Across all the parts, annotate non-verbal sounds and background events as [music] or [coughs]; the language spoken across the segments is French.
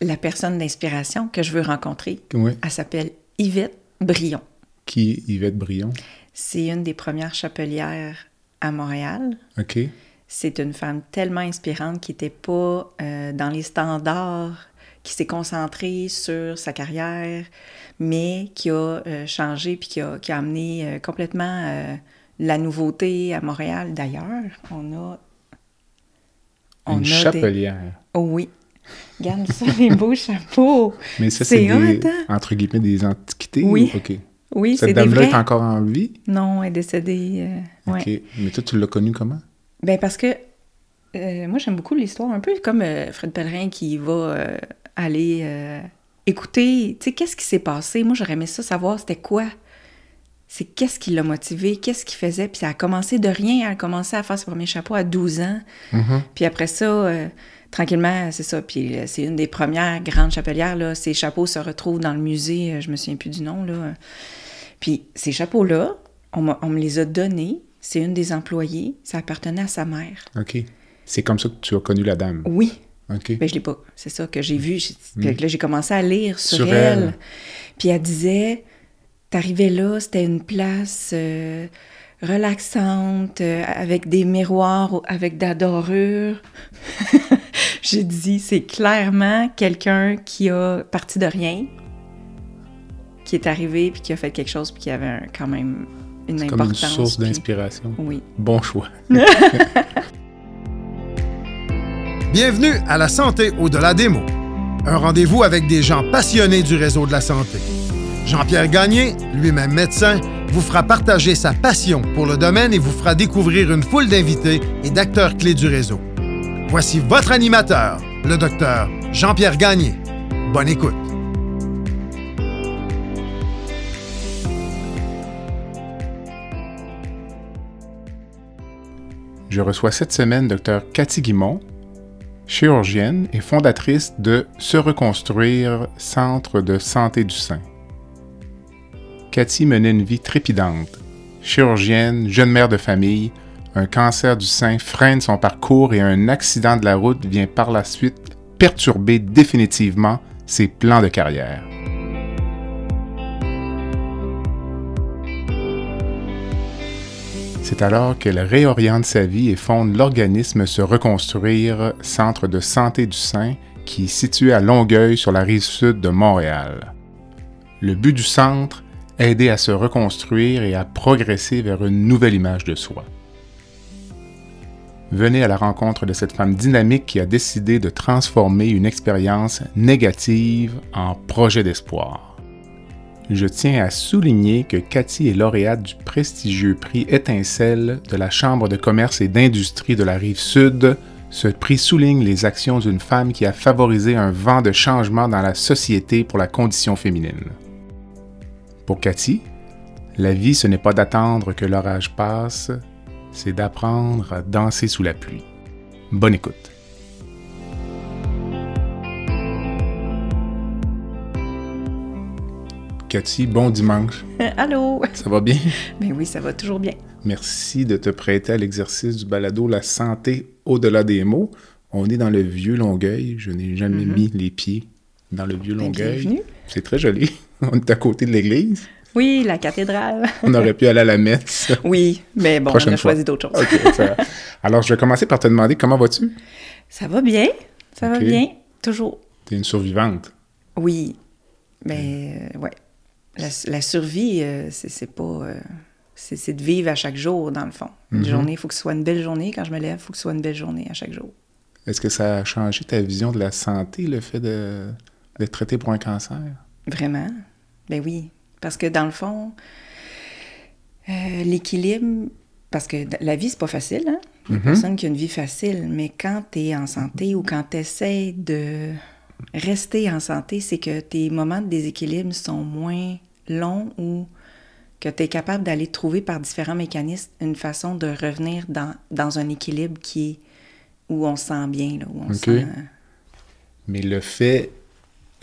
la personne d'inspiration que je veux rencontrer. Oui. Elle s'appelle Yvette Brion. Qui est Yvette Brion? C'est une des premières chapelières à Montréal. OK. C'est une femme tellement inspirante qui n'était pas euh, dans les standards, qui s'est concentrée sur sa carrière, mais qui a euh, changé puis qui a, qui a amené euh, complètement la nouveauté à Montréal. D'ailleurs, on a. Une a des- chapelière. Oh oui. Regarde ça, [laughs] les beaux chapeaux. Mais ça, C'est des, entre guillemets, des antiquités? Oui. OK. Oui, c'est Cette dame-là est encore en vie? Non, elle est décédée. euh, ouais. Mais toi, tu l'as connue comment? Ben parce que euh, moi j'aime beaucoup l'histoire, un peu comme euh, Fred Pellerin qui va aller écouter, tu sais, qu'est-ce qui s'est passé? Moi j'aurais aimé ça savoir c'était quoi. C'est qu'est-ce qui l'a motivé, qu'est-ce qu'il faisait? Puis ça a commencé de rien, elle a commencé à faire ses premiers chapeaux à 12 ans. Mhm. Puis après ça, tranquillement, c'est ça. Puis euh, c'est une des premières grandes chapelières, là. Ces chapeaux se retrouvent dans le musée, euh, je me souviens plus du nom, là. Puis ces chapeaux-là, on, on me les a donnés. C'est une des employées. Ça appartenait à sa mère. OK. C'est comme ça que tu as connu la dame? Oui. OK. Ben, je l'ai pas. C'est ça que j'ai vu. Puis là, j'ai commencé à lire sur, Sur elle. elle. Puis elle disait, t'arrivais là, c'était une place euh, relaxante, euh, avec des miroirs, avec de la dorure. [laughs] [laughs] j'ai dit, c'est clairement quelqu'un qui a parti de rien, qui est arrivé, puis qui a fait quelque chose, puis qui avait un- quand même une C'est comme importance. une source puis- d'inspiration. Oui. Bon choix. [laughs] Bienvenue à La Santé au-delà des mots. Un rendez-vous avec des gens passionnés du réseau de la santé. Jean-Pierre Gagné, lui-même médecin, vous fera partager sa passion pour le domaine et vous fera découvrir une foule d'invités et d'acteurs clés du réseau. Voici votre animateur, le docteur Jean-Pierre Gagné. Bonne écoute. Je reçois cette semaine Dr Cathy Guimont, chirurgienne et fondatrice de Se Reconstruire Centre de santé du sein. Cathy menait une vie trépidante. Chirurgienne, jeune mère de famille, un cancer du sein freine son parcours et un accident de la route vient par la suite perturber définitivement ses plans de carrière. C'est alors qu'elle réoriente sa vie et fonde l'organisme Se Reconstruire, Centre de santé du sein, qui est situé à Longueuil sur la rive sud de Montréal. Le but du centre, aider à se reconstruire et à progresser vers une nouvelle image de soi. Venez à la rencontre de cette femme dynamique qui a décidé de transformer une expérience négative en projet d'espoir. Je tiens à souligner que Cathy est lauréate du prestigieux prix Étincelle de la Chambre de commerce et d'industrie de la rive sud. Ce prix souligne les actions d'une femme qui a favorisé un vent de changement dans la société pour la condition féminine. Pour Cathy, la vie, ce n'est pas d'attendre que l'orage passe, c'est d'apprendre à danser sous la pluie. Bonne écoute. Cathy, bon dimanche. [laughs] Allô? Ça va bien? Ben oui, ça va toujours bien. Merci de te prêter à l'exercice du balado La santé au-delà des mots. On est dans le vieux Longueuil. Je n'ai jamais mis les pieds dans le vieux Ben, Longueuil. C'est très joli. [laughs] On est à côté de l'église. Oui, la cathédrale. On aurait pu aller à la messe. [laughs] Oui, mais bon, Prochaine on a fois. choisi d'autres choses. Ça- Alors, je vais commencer par te demander comment vas-tu? Ça va bien, ça va bien, toujours. Tu es une survivante. Oui, mais euh, ouais. La, la survie, euh, c'est pas... euh, c'est c'est de vivre à chaque jour, dans le fond. Une Mhm. journée, il faut que ce soit une belle journée. Quand je me lève, il faut que ce soit une belle journée à chaque jour. Est-ce que ça a changé ta vision de la santé, le fait de- d'être traité pour un cancer? Vraiment? Ben oui. Parce que dans le fond, euh, l'équilibre, parce que la vie, c'est pas facile, hein? Il y a Mhm. personne qui a une vie facile, mais quand tu es en santé ou quand tu essaies de rester en santé, c'est que tes moments de déséquilibre sont moins longs ou que tu es capable d'aller trouver par différents mécanismes une façon de revenir dans, dans un équilibre qui est où on se sent bien, là, où on se sent... Mais le fait,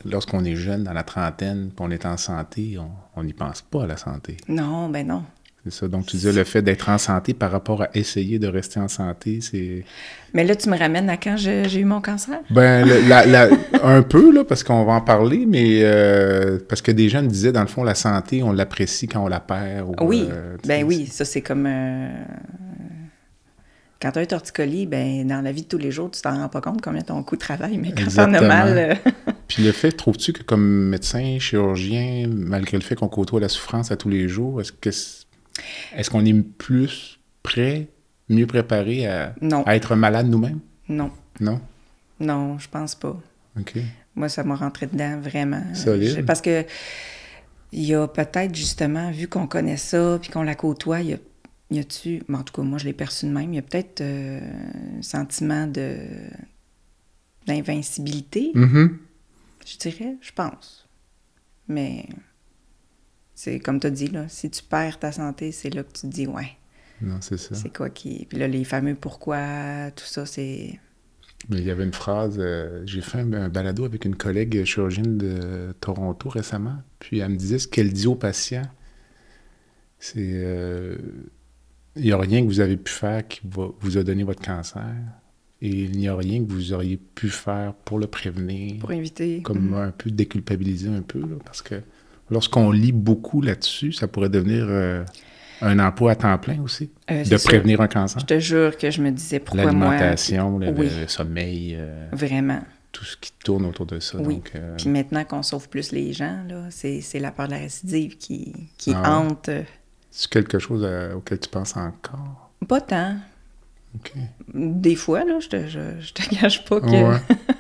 lorsqu'on est jeune, dans la trentaine, puis on est en santé, on n'y pense pas à la santé. Non, ben non. C'est ça. Donc, tu disais le fait d'être en santé par rapport à essayer de rester en santé, c'est. Mais là, tu me ramènes à quand j'ai eu mon cancer? Ben, le- la- la- [laughs] un peu, là, parce qu'on va en parler, mais euh, parce que des gens me disaient, dans le fond, la santé, on l'apprécie quand on la perd. ou, Oui, euh, ben oui, ça c'est comme... euh, Quand tu as un torticolis, ben, dans la vie de tous les jours, tu t'en rends pas compte combien ton coût de travail, mais quand t'en as mal... Puis le fait, trouves-tu que comme médecin, chirurgien, malgré le fait qu'on côtoie la souffrance à tous les jours, est-ce que c'est- est-ce qu'on est plus prêt, mieux préparé à, être malade nous-mêmes? non, Non? non, je pense pas. OK. Moi, ça m'a rentré dedans, vraiment. Je- Parce que il y a peut-être, justement, vu qu'on connaît ça, puis qu'on la côtoie, il y a, y a-tu... mais en tout cas, moi, je l'ai perçu de même. Il y a peut-être euh, un sentiment de d'invincibilité, Mhm. Je dirais, je pense. Mais c'est comme tu as dit, là, si tu perds ta santé, c'est là que tu te dis, ouais, Non, c'est ça. c'est quoi qui... Puis là, les fameux pourquoi, tout ça, c'est... Mais il y avait une phrase, euh, j'ai fait un, un balado avec une collègue chirurgienne de Toronto récemment, puis elle me disait ce qu'elle dit aux patients, c'est euh, il n'y a rien que vous avez pu faire qui va, vous a donné votre cancer, et il n'y a rien que vous auriez pu faire pour le prévenir, Pour éviter... comme Mhm. un peu déculpabiliser un peu, là, parce que lorsqu'on lit beaucoup là-dessus, ça pourrait devenir euh, un emploi à temps plein aussi, Euh, de prévenir un cancer. Je te jure que je me disais, pourquoi moi... L'alimentation, le, Oui. le sommeil, euh, Vraiment. tout ce qui tourne autour de ça. Oui. Donc, Puis maintenant qu'on sauve plus les gens, là, c'est, c'est la peur de la récidive qui, qui Ah hante. c'est quelque chose à- auquel tu penses encore? Pas tant. Des fois, là, je te, je, je te [laughs] cache pas que Ouais.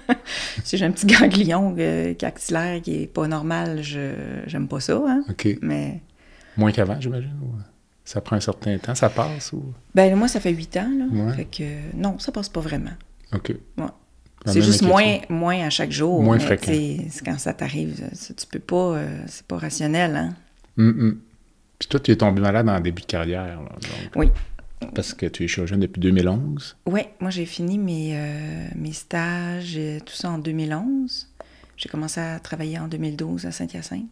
[laughs] si j'ai un petit ganglion euh, qui axillaire qui est pas normal, je j'aime pas ça, hein. Mais Moins qu'avant, j'imagine. ou Ça prend un certain temps, ça passe ou? ben moi, ça fait huit ans, là. Ouais. Fait que non, ça passe pas vraiment. OK. Ouais. La C'est juste moins, moins à chaque jour. Moins mais fréquent. quand ça t'arrive, tu peux pas, euh, c'est pas rationnel, hein. Puis toi, tu es tombé malade en début de carrière. là, donc, Oui. Parce que tu es chirurgien depuis 2011. Oui, moi j'ai fini mes, euh, mes stages, tout ça en 2011. J'ai commencé à travailler en 2012 à Saint-Hyacinthe.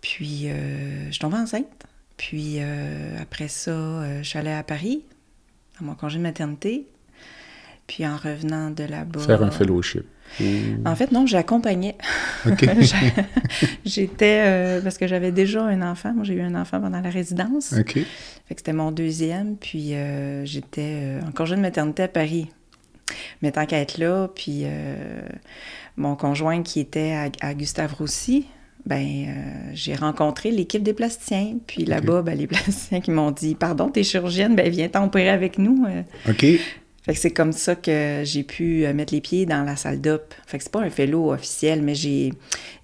Puis euh, je suis tombée enceinte. Puis euh, après ça, euh, je suis allée à Paris, dans mon congé de maternité. Puis en revenant de là-bas... Faire un fellowship. Ou- En fait, non, j'accompagnais. OK. [laughs] J'a- J'étais... euh, parce que j'avais déjà un enfant. Moi, j'ai eu un enfant pendant la résidence. OK. Fait que c'était mon deuxième, puis euh, j'étais euh, en congé de maternité à Paris. Mais tant qu'à être là, puis euh, mon conjoint qui était à, à Gustave Roussy, ben euh, j'ai rencontré l'équipe des plasticiens. Puis là-bas, ben, les [laughs] plasticiens qui m'ont dit « Pardon, t'es chirurgienne, ben viens t'opérer avec nous. euh. OK. Fait que c'est comme ça que j'ai pu euh, mettre les pieds dans la salle d'op. Fait que c'est pas un fellow officiel, mais j'ai,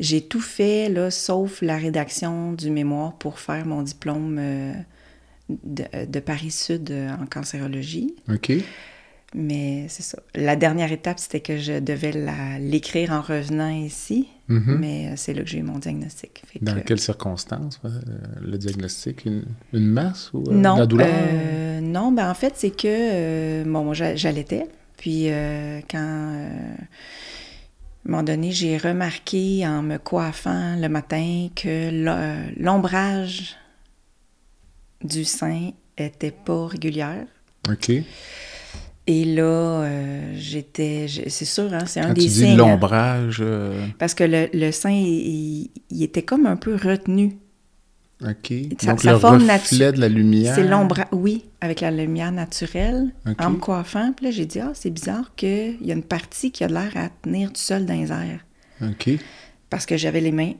j'ai tout fait, là, sauf la rédaction du mémoire pour faire mon diplôme euh, de, de Paris-Sud euh, en cancérologie. OK. Mais c'est ça. La dernière étape, c'était que je devais l'écrire en revenant ici. Mhm. Mais euh, c'est là que j'ai eu mon diagnostic. Fait Dans que- quelles circonstances, euh, le diagnostic? Une, une masse ou euh, Non, la douleur? euh, non, ben en fait, c'est que, bon, j'allaitais, puis quand, à un moment donné, j'ai remarqué en me coiffant le matin que l'o- l'ombrage du sein était pas régulière. OK. Et là, euh, j'étais, c'est sûr, hein, c'est un Quand des tu dis signes. l'ombrage, euh, Parce que le, le sein, il, il était comme un peu retenu. OK. Sa- Donc, sa le forme reflet de la lumière. C'est l'ombrage, oui, avec la lumière naturelle, OK. en me coiffant. Puis là, j'ai dit, ah, c'est bizarre qu'il y a une partie qui a l'air à tenir tout seul dans les airs. OK. Parce que j'avais les mains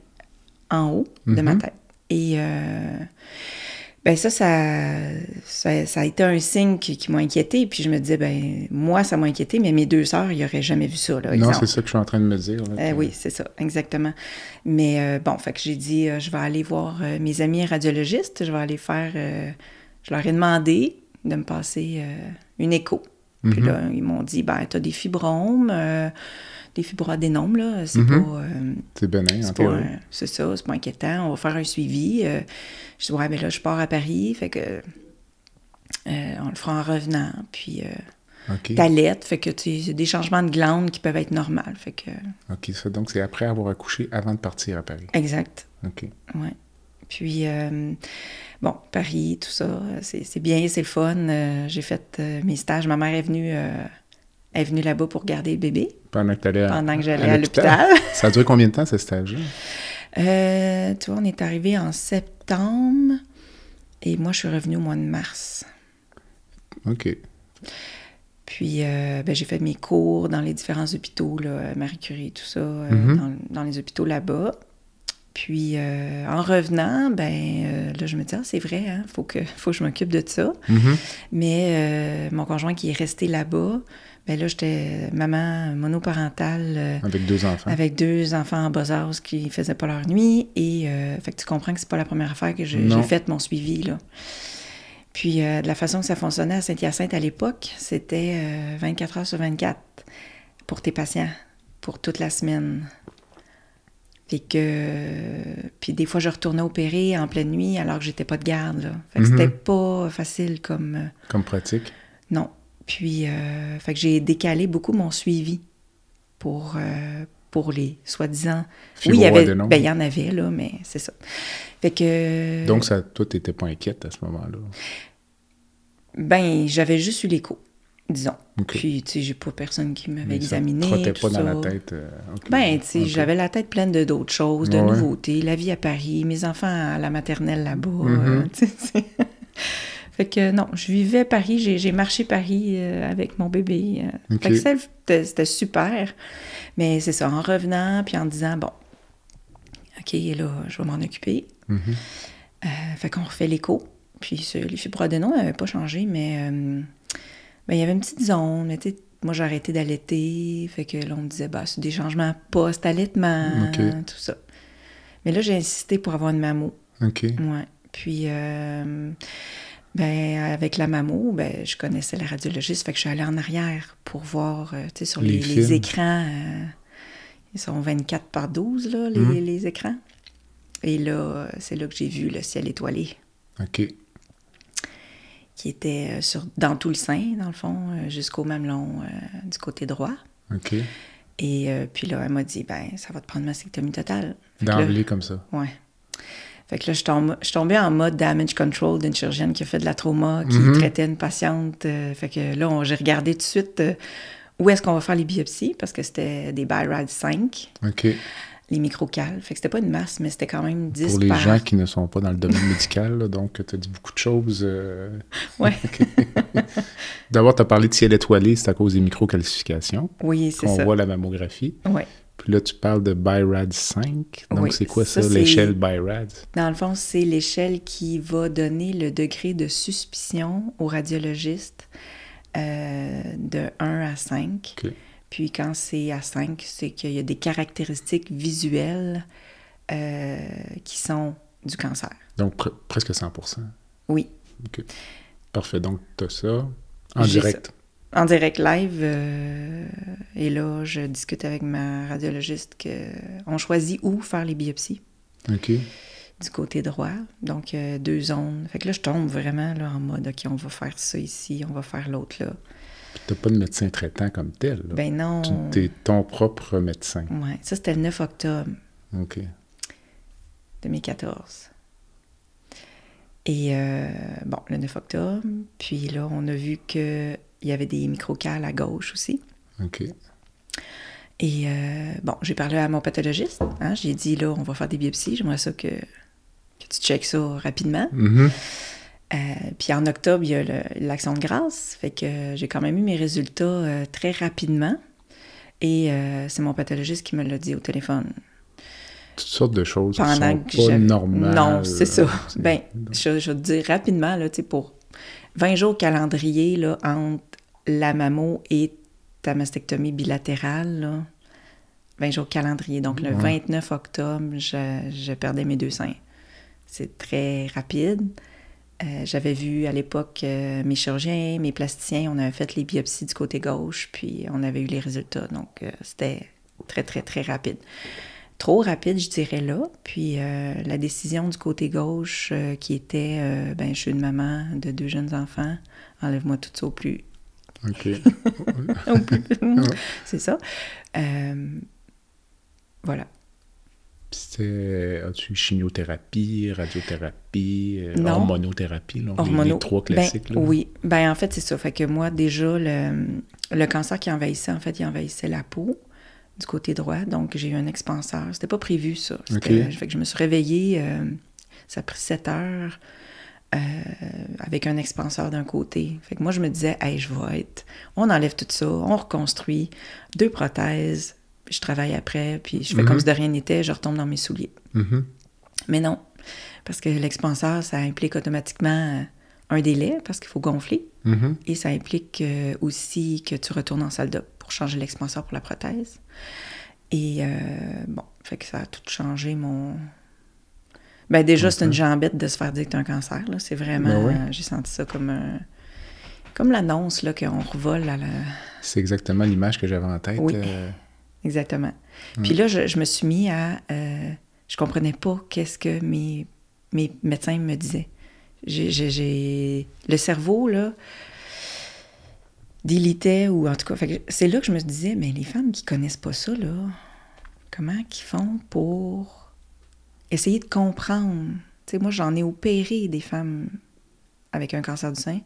en haut de ma Mhm. tête. Et euh, ben ça, ça, ça, ça a été un signe qui, qui m'a inquiété. Puis je me disais, ben moi, ça m'a inquiété, mais mes deux sœurs, ils n'auraient jamais vu ça. Là, Non, c'est ça que je suis en train de me dire. là, Eh oui, c'est ça, exactement. Mais euh, bon, fait que j'ai dit, euh, je vais aller voir euh, mes amis radiologistes, je vais aller faire, je leur ai demandé de me passer une écho. Puis Mhm. là, ils m'ont dit, ben, t'as des fibromes, des fibroadénomes, là, c'est Mhm. pas... euh, C'est bénin, en pas, théorie. un- c'est ça, c'est pas inquiétant, on va faire un suivi. Euh, je dis, ouais, mais là, je pars à Paris, fait que euh, on le fera en revenant. Puis euh, OK. t'allaites, fait que tu des changements de glandes qui peuvent être normaux. Fait que, OK, ça, donc c'est après avoir accouché, avant de partir à Paris. exact. OK. Ouais. Puis, euh, bon, Paris, tout ça, c'est bien, c'est le fun. Euh, j'ai fait euh, mes stages. Ma mère est venue, est venue là-bas pour garder le bébé. Pendant que, allais Pendant que j'allais à l'hôpital. [laughs] ça a duré combien de temps, ce stage-là? tu vois, on est arrivé en septembre et moi, je suis revenue au mois de mars. OK. Puis, ben, j'ai fait mes cours dans les différents hôpitaux, là, Marie Curie, tout ça, mm-hmm. dans, dans, les hôpitaux là-bas. Puis euh, en revenant, ben euh, là, je me dis, ah, c'est vrai, hein, faut, que, [laughs] faut que je m'occupe de ça. Mm-hmm. Mais euh, mon conjoint qui est resté là-bas, ben là, j'étais maman monoparentale. avec deux enfants. Avec deux enfants en bas âge qui faisaient pas leur nuit. Et fait que tu comprends que c'est pas la première affaire que j'ai fait mon suivi, là. Puis de la façon que ça fonctionnait à Saint-Hyacinthe à l'époque, c'était 24 heures sur 24 pour tes patients, pour toute la semaine. Fait que. Puis des fois, je retournais opérer en pleine nuit alors que j'étais pas de garde. Là. Fait que c'était mhm. pas facile comme. Euh, comme pratique? Non. Puis, euh, fait que j'ai décalé beaucoup mon suivi pour, euh, pour les soi-disant. Oui, il y avait. Ben, il y en avait, là, mais c'est ça. Fait que. Donc, ça, toi, t'étais pas inquiète à ce moment-là? Ben, j'avais juste eu l'écho disons. Puis, tu sais, j'ai pas personne qui m'avait examiné. Ça pas dans la tête. Euh, ben, tu sais, j'avais la tête pleine de d'autres choses, de nouveautés. La vie à Paris, mes enfants à la maternelle là-bas. Mm-hmm. [laughs] fait que non, je vivais Paris, j'ai marché Paris euh, avec mon bébé. Fait que c'était super. Mais c'est ça, en revenant, puis en disant, bon, OK, là, je vais m'en occuper. Mm-hmm. fait qu'on refait l'écho. Puis les fibroadénomes n'avaient pas changé, mais ben, il y avait une petite zone, mais moi j'ai arrêté d'allaiter, fait que là on me disait, bah, c'est des changements post-allaitement, tout ça. Mais là j'ai insisté pour avoir une mammo. OK. Ouais. Puis, euh, ben, avec la mammo, ben, je connaissais la radiologiste, fait que je suis allée en arrière pour voir, euh, tu sais, sur les, écrans, euh, ils sont 24 par 12, là, les, mhm. les écrans. Et là, c'est là que j'ai vu le ciel étoilé. OK qui était euh, sur, dans tout le sein, dans le fond, euh, jusqu'au mamelon euh, du côté droit. OK. Et puis là, elle m'a dit, ben, ça va te prendre ma mastectomie totale. D'emblée comme ça. Ouais. Fait que là, je, tombe, je tombais en mode damage control d'une chirurgienne qui a fait de la trauma, qui mm-hmm. traitait une patiente. fait que là, j'ai regardé tout de suite où est-ce qu'on va faire les biopsies, parce que c'était des BIRAD 5. OK les microcales. Fait que c'était pas une masse, mais c'était quand même 10 Pour les gens qui ne sont pas dans le domaine médical, donc tu as dit beaucoup de choses. Euh... Ouais. D'abord, tu as parlé de ciel étoilé, c'est à cause des microcalcifications. Oui, c'est ça. On voit la mammographie. Oui. Puis là, tu parles de BIRAD 5. Donc, c'est quoi ça, l'échelle BIRAD? Dans le fond, c'est l'échelle qui va donner le degré de suspicion au radiologiste euh, de 1 à 5. OK. Puis quand c'est à 5, c'est qu'il y a des caractéristiques visuelles euh, qui sont du cancer. Donc presque 100% Oui. OK. Parfait. Donc tu as ça en direct. En direct live. Euh, et là, je discute avec ma radiologiste qu'on choisit où faire les biopsies. OK. Du côté droit. Donc, euh, deux zones. Fait que là, je tombe vraiment là, en mode, OK, on va faire ça ici, on va faire l'autre là. Tu n'as pas de médecin traitant comme tel. Ben non. Tu es ton propre médecin. Oui, ça c'était le 9 octobre. OK. 2014. Et euh, bon, le 9 octobre, puis là, on a vu qu'il y avait des microcales à gauche aussi. OK. Et euh, bon, j'ai parlé à mon pathologiste. Hein, j'ai dit, là, on va faire des biopsies. J'aimerais ça que, que tu checkes ça rapidement. Mm-hmm. Euh, puis en octobre, il y a l'action de grâce. Fait que j'ai quand même eu mes résultats euh, très rapidement. Et c'est mon pathologiste qui me l'a dit au téléphone. Toutes sortes de choses Pendant qui sont pas normales. Non, c'est ça. Ben, je, je, vais te dire rapidement, là, pour 20 jours calendrier là, entre la mammo et ta mastectomie bilatérale, là, 20 jours calendrier. Donc, le 29 octobre, je, je perdais mes deux seins. C'est très rapide. Euh, j'avais vu à l'époque euh, mes chirurgiens, mes plasticiens, on avait fait les biopsies du côté gauche, puis on avait eu les résultats. Donc, euh, c'était très, très, très rapide. Trop rapide, je dirais là. Puis la décision du côté gauche qui était, ben, je suis une maman de deux jeunes enfants, enlève-moi tout ça au plus. OK. [laughs] [laughs] C'est ça. voilà. C'était, as-tu chimiothérapie, radiothérapie, euh, Non. hormonothérapie, là, les- trois Ben, classiques? là? oui. Ben, en fait, c'est ça. Fait que moi, déjà, le, le cancer qui envahissait, en fait, il envahissait la peau du côté droit. Donc, j'ai eu un expanseur. C'était pas prévu, ça. Ok. Fait que je me suis réveillée, euh, ça a pris 7 heures, euh, avec un expanseur d'un côté. Fait que moi, je me disais, hey, je vais être... On enlève tout ça, on reconstruit, deux prothèses, puis je travaille après, puis je fais Mhm. comme si de rien n'était, je retombe dans mes souliers. Mhm. Mais non, parce que l'expanseur, ça implique automatiquement euh, un délai, parce qu'il faut gonfler. Mhm. Et ça implique euh, aussi que tu retournes en salle d'op pour changer l'expanseur pour la prothèse. Et euh, bon, fait que ça a tout changé mon. Ben déjà, c'est une jambette de se faire dire que t'as un cancer. là. C'est vraiment. Ben euh, J'ai senti ça comme un- Comme l'annonce là, qu'on revole à la. C'est exactement l'image que j'avais en tête. Oui. euh, Exactement. Puis là, je, je me suis mis à. euh, je comprenais pas qu'est-ce que mes, mes médecins me disaient. J'ai- j'ai- j'ai- Le cerveau, là, délitait, ou en tout cas. C'est là que je me disais, mais les femmes qui connaissent pas ça, là, comment qu'ils font pour essayer de comprendre? Sais, moi, j'en ai opéré des femmes avec un cancer du sein.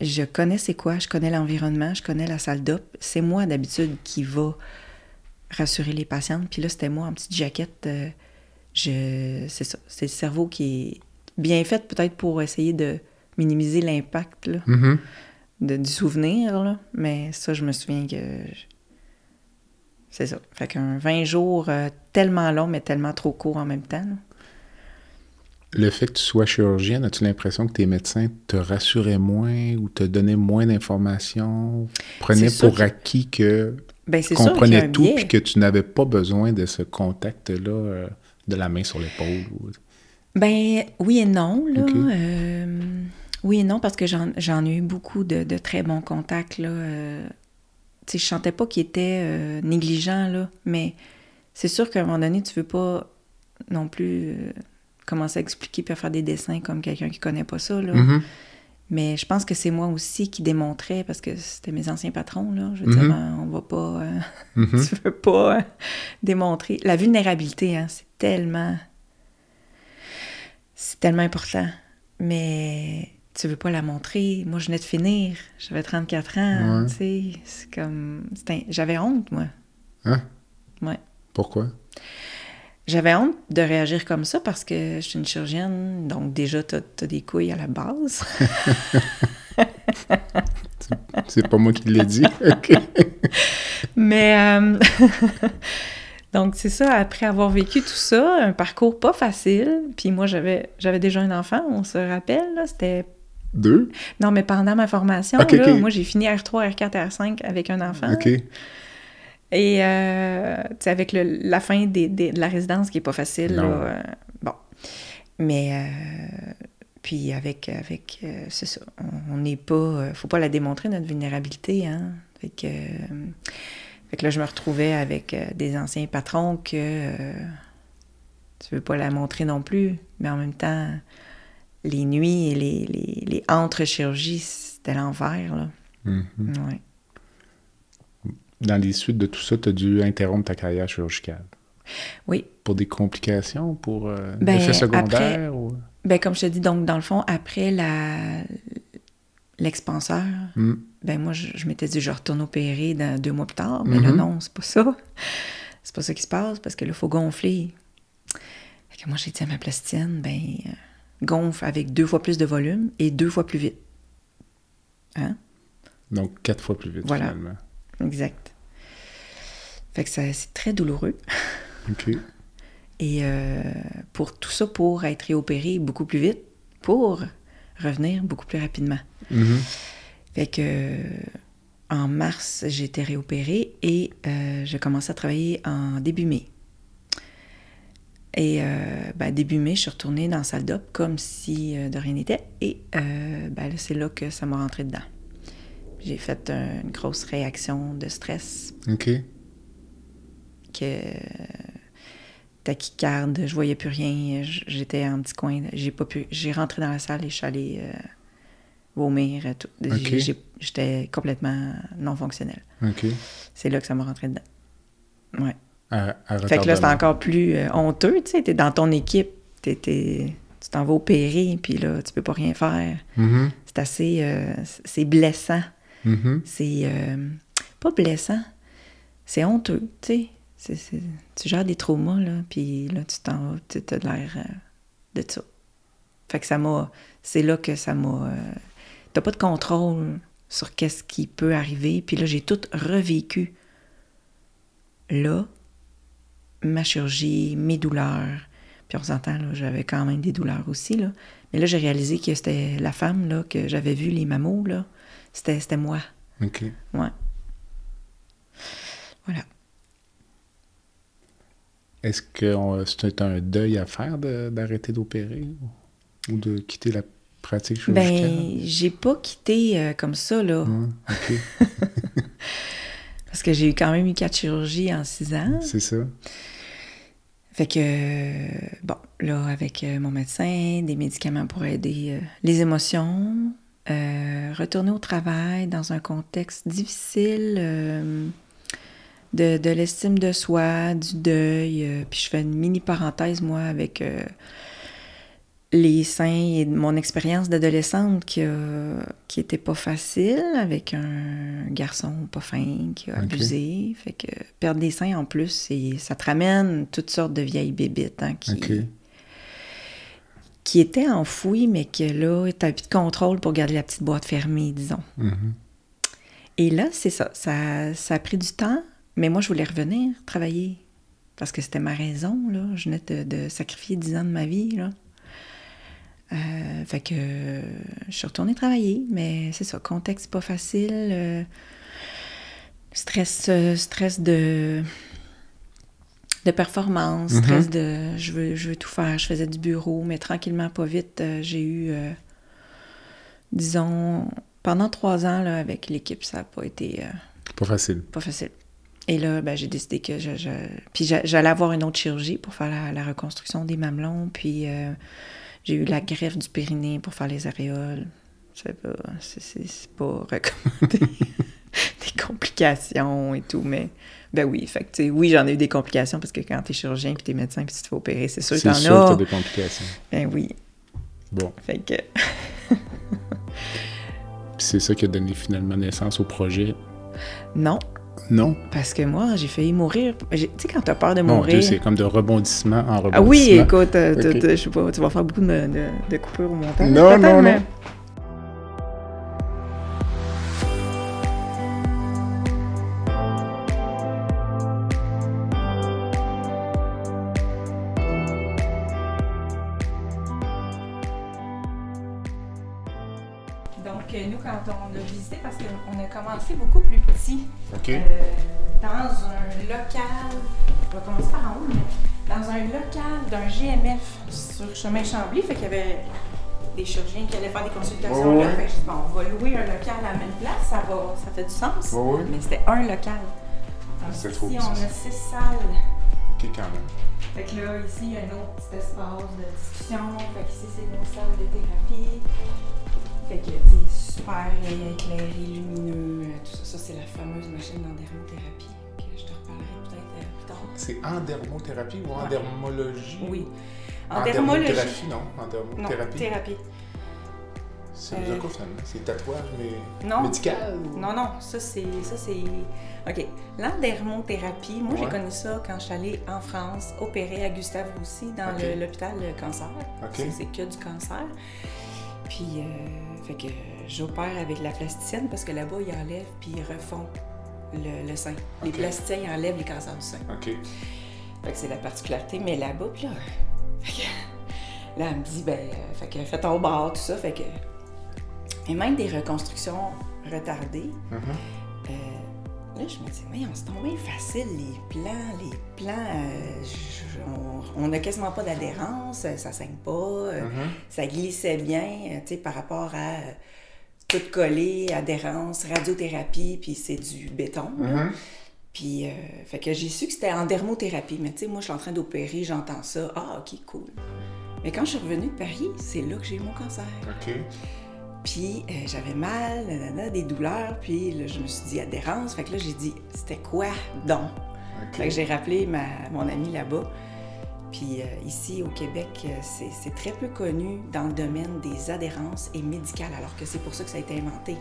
Je connais c'est quoi, je connais l'environnement, je connais la salle d'op. C'est moi d'habitude qui va rassurer les patientes. Puis là, c'était moi en petite jaquette. euh, je, c'est ça. C'est le cerveau qui est bien fait peut-être pour essayer de minimiser l'impact mhm. De, du souvenir. Là. Mais ça, je me souviens que. je- C'est ça. Fait qu'un 20 jours euh, tellement long, mais tellement trop court en même temps. là. Le fait que tu sois chirurgienne, as-tu l'impression que tes médecins te rassuraient moins ou te donnaient moins d'informations? Prenaient pour acquis que Ben, tu comprenais tout puis que tu n'avais pas besoin de ce contact-là euh, de la main sur l'épaule? ou- Ben oui et non, là. Euh, oui et non, parce que j'en ai eu beaucoup de, de très bons contacts, là. Euh, je sentais pas qu'ils étaient euh, négligents, là, mais c'est sûr qu'à un moment donné, tu veux pas non plus euh, commencer à expliquer puis à faire des dessins comme quelqu'un qui connaît pas ça, là. Mhm. Mais je pense que c'est moi aussi qui démontrais, parce que c'était mes anciens patrons, là. Je veux dire, Mhm. ben, on va pas... euh, [laughs] tu veux pas euh, démontrer. La vulnérabilité, hein, c'est tellement. C'est tellement important. Mais tu veux pas la montrer. Moi, je venais de finir. J'avais 34 ans. Ouais. Tu sais, c'est comme. un- J'avais honte, moi. Hein? Ouais. Pourquoi? J'avais honte de réagir comme ça parce que je suis une chirurgienne. Donc, déjà, t'as as des couilles à la base. [laughs] C'est pas moi qui l'ai dit. [laughs] Mais euh, [laughs] donc c'est ça, après avoir vécu tout ça, un parcours pas facile, puis moi j'avais j'avais déjà un enfant, on se rappelle, c'était... Deux? Non, mais pendant ma formation, là, moi j'ai fini R3, R4, R5 avec un enfant. OK. Et euh, tu sais, avec le- la fin des- des- de la résidence qui est pas facile, là, euh, bon. Mais euh, puis avec, avec c'est ça, on- n'est pas, faut pas la démontrer notre vulnérabilité, hein. Fait que, fait que là, je me retrouvais avec des anciens patrons que tu veux pas la montrer non plus, mais en même temps, les nuits et les, les, les entre-chirurgies, c'était l'envers, là. Mhm. Ouais. Dans les suites de tout ça, tu as dû interrompre ta carrière chirurgicale. Oui, Pour des complications, pour euh, Ben, effets secondaires? après- ou- Ben, comme je te dis, donc, dans le fond, après la l'expanseur, Hmm. ben moi, je, je m'étais dit, je retourne opérer dans deux mois plus tard. Mais là, Mhm. non, c'est pas ça. C'est pas ça qui se passe, parce que là, il faut gonfler. Fait que moi, j'ai dit à ma plasticienne, ben, euh, gonfle avec deux fois plus de volume et deux fois plus vite. Hein? Donc, quatre fois plus vite, Voilà. finalement. Exact. Fait que ça- c'est très douloureux. [laughs] OK. Et euh, pour tout ça, pour être réopéré beaucoup plus vite, pour revenir beaucoup plus rapidement. Mhm. Fait que en mars, j'ai été réopérée et euh, j'ai commencé à travailler en début mai. Et euh, ben, début mai, je suis retournée dans la salle d'op comme si euh, de rien n'était. Et euh, ben, là, c'est là que ça m'a rentré dedans. J'ai fait un- une grosse réaction de stress, OK. que tachycarde, je voyais plus rien, j'étais en petit coin, j'ai pas pu, j'ai rentré dans la salle et je suis allée euh, vomir, et tout. J'étais complètement non fonctionnelle. OK. C'est là que ça m'a rentré dedans. Ouais. À, à Fait que là, c'est encore plus euh, honteux, tu sais. T'es dans ton équipe, t'es- t'es- tu t'en vas opérer, puis là, tu peux pas rien faire. Mhm, C'est assez... euh, c'est blessant. mhm. C'est... euh, pas blessant, c'est honteux, tu sais. C'est- c'est- Tu gères des traumas, là, puis là, tu t'en vas, tu as l'air de ça. Fait que ça m'a... C'est là que ça m'a... T'as pas de contrôle sur qu'est-ce qui peut arriver, puis là, j'ai tout revécu. Là, ma chirurgie, mes douleurs. Puis on s'entend, là, j'avais quand même des douleurs aussi, là. Mais là, j'ai réalisé que c'était la femme, là, que j'avais vu, les mammos, là. C'était c'était moi. OK. Ouais. Voilà. Est-ce que c'est un deuil à faire de- d'arrêter d'opérer ou- de quitter la pratique chirurgicale? Ben, j'ai pas quitté euh, comme ça, là. OK, [laughs] Parce que j'ai eu quand même eu quatre chirurgies en six ans. c'est ça. Fait que, bon, là, avec euh, mon médecin, des médicaments pour aider euh, les émotions, euh, retourner au travail dans un contexte difficile, de, de l'estime de soi, du deuil. puis je fais une mini parenthèse, moi, avec les seins et mon expérience d'adolescente qui, a- qui était pas facile, avec un garçon pas fin qui a abusé. Fait que perdre des seins en plus, ça te ramène toutes sortes de vieilles bébites hein, qui, qui étaient enfouies, mais que là, t'as plus de contrôle pour garder la petite boîte fermée, disons. Mhm. Et là, c'est ça, ça. Ça a pris du temps, mais moi, je voulais revenir travailler. Parce que c'était ma raison, là. Je venais de, de sacrifier 10 ans de ma vie, là. Euh, fait que euh, je suis retournée travailler, mais c'est ça, contexte pas facile. euh, stress, euh, stress de de performance, Mhm. stress de je veux, je veux tout faire. Je faisais du bureau, mais tranquillement, pas vite, j'ai eu, disons, pendant trois ans là, avec l'équipe, ça n'a pas été Pas facile. pas facile. Et là, ben, j'ai décidé que je, je- Puis j'a- j'allais avoir une autre chirurgie pour faire la, la reconstruction des mamelons. Puis j'ai eu la greffe du périnée pour faire les aréoles. C'est pas, c'est, c'est- c'est pas recommandé. [laughs] des complications et tout, mais... Ben oui, fait que, oui, j'en ai eu des complications parce que quand t'es chirurgien puis t'es médecin puis tu te fais opérer, c'est sûr que C'est t'en sûr que as. t'as des complications. Ben oui, Bon. fait que... C'est ça qui a donné finalement naissance au projet? Non, Non. parce que moi, j'ai failli mourir. Tu sais, quand t'as peur de Mon mourir... Dieu, c'est comme de rebondissement en rebondissement. Ah oui, écoute, euh, je sais pas, tu vas faire beaucoup de, de, de coupures au montage. Non, non, mais- non. Visité, parce qu'on a commencé beaucoup plus petit, OK. euh, dans un local, on va commencer par en haut, mais dans un local d'un GMF sur Chemin Chambly, fait qu'il y avait des chirurgiens qui allaient faire des consultations là. Fait que dit, bon, on va louer un local à la même place, ça, va, ça fait du sens. Mais c'était un local. Donc, C'est ici, trop on a six salles. OK, quand même. Fait que là, ici, il y a un autre petit espace de discussion. Fait que ici, c'est nos salles de thérapie. Fait que super éclairé, lumineux, euh, tout ça. Ça, c'est la fameuse machine d'endermothérapie que je te reparlerai peut-être euh, plus tard. C'est en dermothérapie ou en Ouais. dermologie? Oui. En, En dermologie. dermothérapie, non. En Non, thérapie. C'est Euh, quoi finalement? C'est tatouage, mais Non. médical? ou- Non, non, ça c'est. Ça, c'est... OK. L'endermothérapie, moi j'ai connu ça quand je suis allée en France opérer à Gustave Roussy dans l'hôpital euh, cancer. OK. C'est, c'est que du cancer. Puis, euh, fait que j'opère avec la plasticienne parce que là-bas, ils enlèvent puis ils refont le, le sein. Les plasticiens, ils enlèvent les cancers du sein. OK. Fait que c'est la particularité. Mais là-bas, puis là, [laughs] fait que, là, elle me dit, ben, euh, fait que fais ton bord, tout ça. Fait que. Et même des reconstructions retardées. Mhm. Euh, là, je me dis, mais c'est tombé facile, les plans, les plans, euh, je- on- on n'a quasiment pas d'adhérence, euh, ça saigne pas, euh, Mhm. ça glissait bien, tu sais, par rapport à euh, tout collé, adhérence, radiothérapie, puis c'est du béton. Mhm. Puis, fait que j'ai su que c'était en dermothérapie, mais tu sais, moi, je suis en train d'opérer, j'entends ça, ah, ok, cool. Mais quand je suis revenue de Paris, c'est là que j'ai eu mon cancer. OK. Puis euh, j'avais mal, nanana, des douleurs, puis là, je me suis dit adhérence. Fait que là, j'ai dit, c'était quoi donc? Fait que j'ai rappelé ma, mon ami là-bas. Puis euh, ici au Québec, euh, c'est c'est très peu connu dans le domaine des adhérences et médicales, alors que c'est pour ça que ça a été inventé.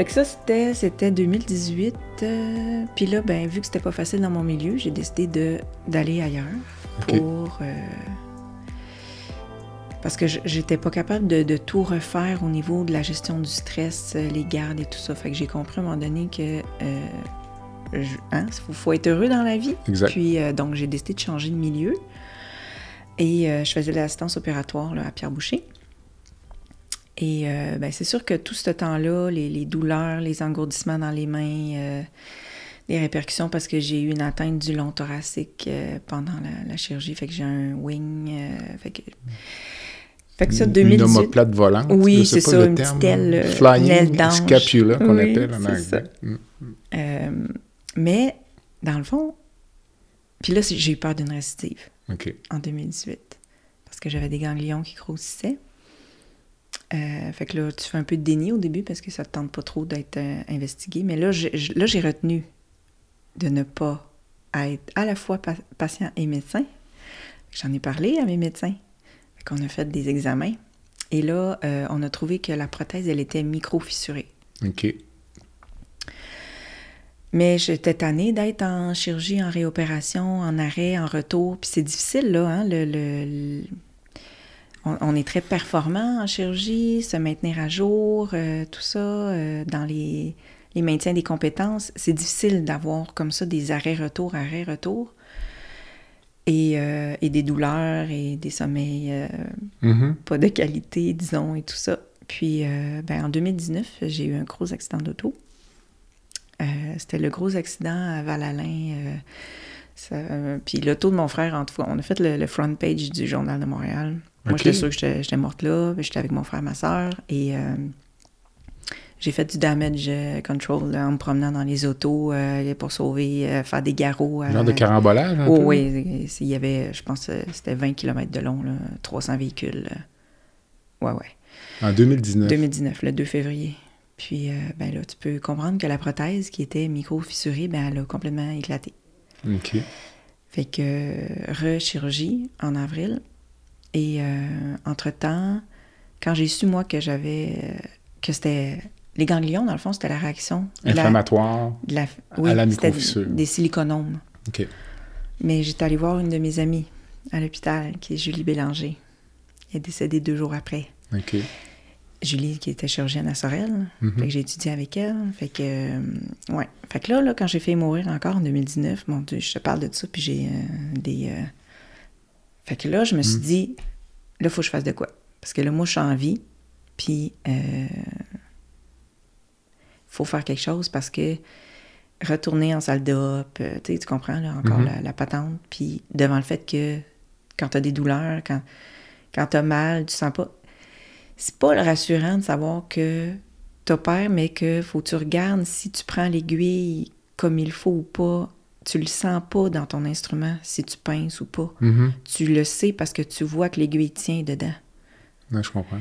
Fait que ça, c'était, c'était 2018. euh, puis là, ben, vu que c'était pas facile dans mon milieu, j'ai décidé de, d'aller ailleurs pour. euh, parce que j'étais pas capable de, de tout refaire au niveau de la gestion du stress, euh, les gardes et tout ça. Fait que j'ai compris à un moment donné que. Euh, hein, faut, faut être heureux dans la vie. Exact. Puis donc, j'ai décidé de changer de milieu. Et je faisais de l'assistance opératoire là, à Pierre Boucher. Et euh, ben, c'est sûr que tout ce temps-là, les, les douleurs, les engourdissements dans les mains, euh, les répercussions parce que j'ai eu une atteinte du long thoracique euh, pendant la, la chirurgie, fait que j'ai un wing, euh, fait que... Fait que ça, Une 2018... omoplate volante. Oui, c'est ça, le une terme. petite aile, euh, une Flying d'ange. scapula qu'on Oui, appelle en anglais. Mm. Euh, mais, dans le fond... Puis là, j'ai eu peur d'une récidive. En 2018 parce que j'avais des ganglions qui grossissaient. Euh, fait que là, tu fais un peu de déni au début parce que ça te tente pas trop d'être euh, investigué. Mais là, j'ai- j- là, j'ai retenu de ne pas être à la fois pa- patient et médecin. J'en ai parlé à mes médecins. Fait qu'on a fait des examens. Et là, euh, on a trouvé que la prothèse, elle était micro-fissurée. OK. Mais j'étais tannée d'être en chirurgie, en réopération, en arrêt, en retour. Puis c'est difficile, là, hein, le, le- le- On, on est très performant en chirurgie, se maintenir à jour, euh, tout ça, euh, dans les, les maintiens des compétences. C'est difficile d'avoir comme ça des arrêts-retour, arrêts-retour. Et, euh, et des douleurs et des sommeils Mhm. pas de qualité, disons, et tout ça. Puis, ben, en 2019, j'ai eu un gros accident d'auto. C'était le gros accident à Val-Alain. puis l'auto de mon frère, en tout cas, on a fait le, le front page du Journal de Montréal. Moi, Ok. j'étais sûre que j'étais morte là. J'étais avec mon frère, ma soeur. Et euh, j'ai fait du damage euh, control là, en me promenant dans les autos euh, pour sauver, euh, faire des garrots. Genre de carambolage, un Oh, peu? oui, il y avait, je pense, c'était 20 km de long, là, 300 véhicules. là. Ouais, ouais. En 2019. 2019, le 2 février. Puis, ben là, tu peux comprendre que la prothèse qui était micro-fissurée, ben, elle a complètement éclaté. OK. Fait que, re-chirurgie en avril. Et euh, entre-temps, quand j'ai su, moi, que j'avais. euh, que c'était. Les ganglions, dans le fond, c'était la réaction. de la- Inflammatoire. de la, à la microfissure. Des siliconomes. OK. Mais j'étais allée voir une de mes amies à l'hôpital, qui est Julie Bélanger. Elle est décédée deux jours après. OK. Julie, qui était chirurgienne à Sorel. Mhm. Fait que j'ai étudié avec elle. Fait que, euh, ouais. Fait que là, là, quand j'ai fait mourir encore en 2019, mon Dieu, je te parle de ça, puis j'ai euh, des... euh, Fait que là, je me suis Mhm. dit, là, il faut que je fasse de quoi? Parce que là, moi, je suis en vie, puis il faut faire quelque chose parce que retourner en salle d'op, euh, tu sais, tu comprends, là, encore Mhm. la, la patente, puis devant le fait que quand tu as des douleurs, quand, quand tu as mal, tu sens pas... C'est pas le rassurant de savoir que t'opères, mais que faut que tu regardes si tu prends l'aiguille comme il faut ou pas. Tu le sens pas dans ton instrument, si tu pinces ou pas. Mhm. Tu le sais parce que tu vois que l'aiguille tient dedans. Ouais, je comprends.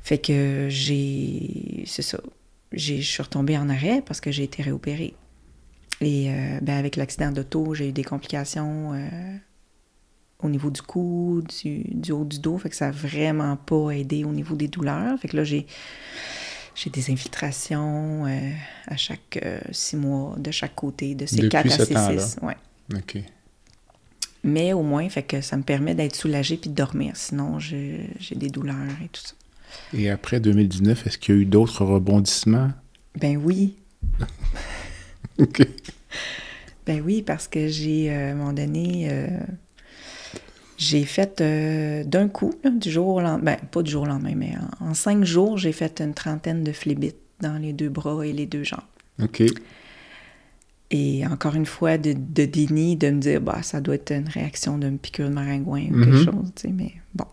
Fait que j'ai. C'est ça. J'ai- Je suis retombée en arrêt parce que j'ai été réopérée. Et euh, ben, avec l'accident d'auto, j'ai eu des complications euh, au niveau du cou, du, du haut du dos. Fait que ça n'a vraiment pas aidé au niveau des douleurs. Fait que là, j'ai. J'ai des infiltrations euh, à chaque euh, six mois, de chaque côté, de ces quatre à ces six. Ouais. OK. Mais au moins, fait que ça me permet d'être soulagée puis de dormir. Sinon, j'ai des douleurs et tout ça. Et après 2019, est-ce qu'il y a eu d'autres rebondissements? Ben oui, [laughs] OK. Ben oui, parce que j'ai, euh, à un moment donné, j'ai fait euh, d'un coup, là, du jour au lendemain, ben pas du jour au lendemain, mais en, en cinq jours, j'ai fait une trentaine de phlébites dans les deux bras et les deux jambes. OK. Et encore une fois, de, de déni, de me dire, bah, ça doit être une réaction d'une piqûre de maringouin ou quelque chose, tu sais, mais bon.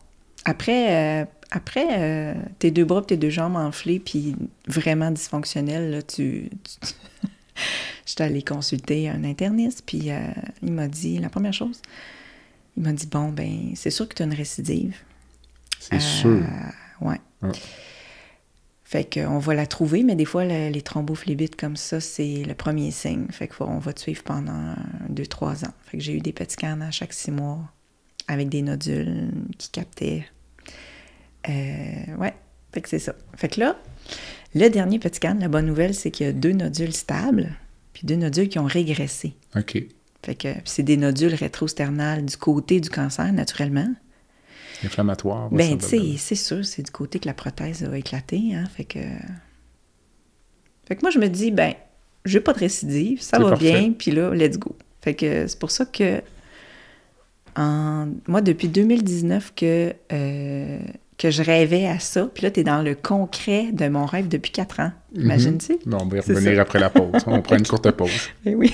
Après, euh, après euh, tes deux bras et tes deux jambes enflées, puis vraiment dysfonctionnelles, là, tu... tu- [laughs] J'étais allée consulter un interniste, puis euh, il m'a dit, la première chose, il m'a dit Bon, ben, c'est sûr que tu as une récidive. C'est sûr. Ouais. Ouais. Fait qu'on va la trouver, mais des fois, le- les thrombophlébites comme ça, c'est le premier signe. Fait qu'on va te suivre pendant deux, trois ans. Fait que j'ai eu des petits scans à chaque six mois avec des nodules qui captaient. Euh, ouais, fait que c'est ça. Fait que là, le dernier petit scan, la bonne nouvelle, c'est qu'il y a deux nodules stables, puis deux nodules qui ont régressé. OK. Fait que c'est des nodules rétrosternales du côté du cancer, naturellement. Inflammatoire. Ben, tu sais, c'est sûr, c'est du côté que la prothèse a éclaté, hein, fait que... Fait que moi, je me dis, ben, j'ai pas de récidive, ça va parfait. bien, puis là, let's go. Fait que c'est pour ça que, en... moi, depuis 2019, que, euh, que je rêvais à ça, puis là, t'es dans le concret de mon rêve depuis quatre ans, imagine-tu? Bon, on va y revenir après la pause. On prend une courte pause. [laughs] Ben oui.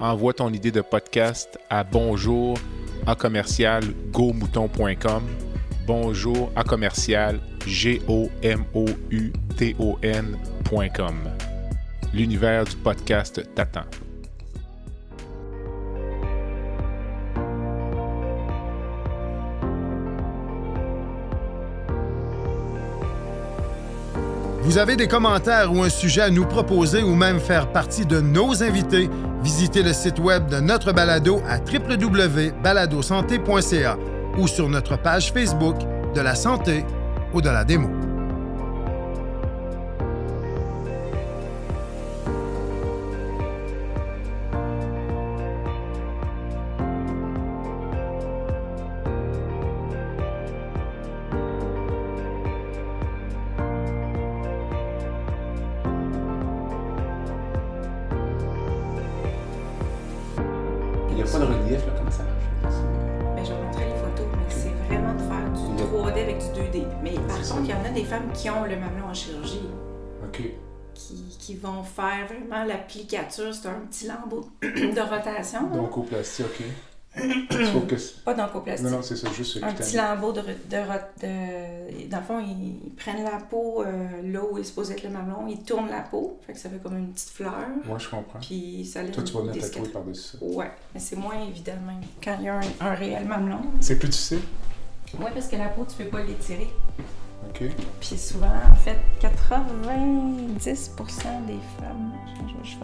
Envoie ton idée de podcast à bonjour à commercial gomouton.com. Bonjour à commercial g. L'univers du podcast t'attend. Vous avez des commentaires ou un sujet à nous proposer ou même faire partie de nos invités, visitez le site web de notre balado à www.baladosanté.ca ou sur notre page Facebook de la santé au-delà des mots. L'applicature. C'est un petit lambeau [clears throat] de rotation. là. Donc, au plastique, OK. [clears throat] Sauf que... c'est- Pas d'oncoplastie. Non, non, c'est ça, juste un petit lambeau de, de, rot- de- Dans le fond, ils, ils prennent la peau euh, là où est supposé être le mamelon, ils tournent la peau. Fait que ça fait comme une petite fleur. Moi, je comprends. Puis ça laisse Toi, tu vas venir tatouer par-dessus ça. Ouais, mais c'est moins évident même quand il y a un, un réel mamelon. C'est plus difficile? Ouais, parce que la peau, tu peux pas l'étirer. OK. Puis souvent, en fait, 90% des femmes, je, je,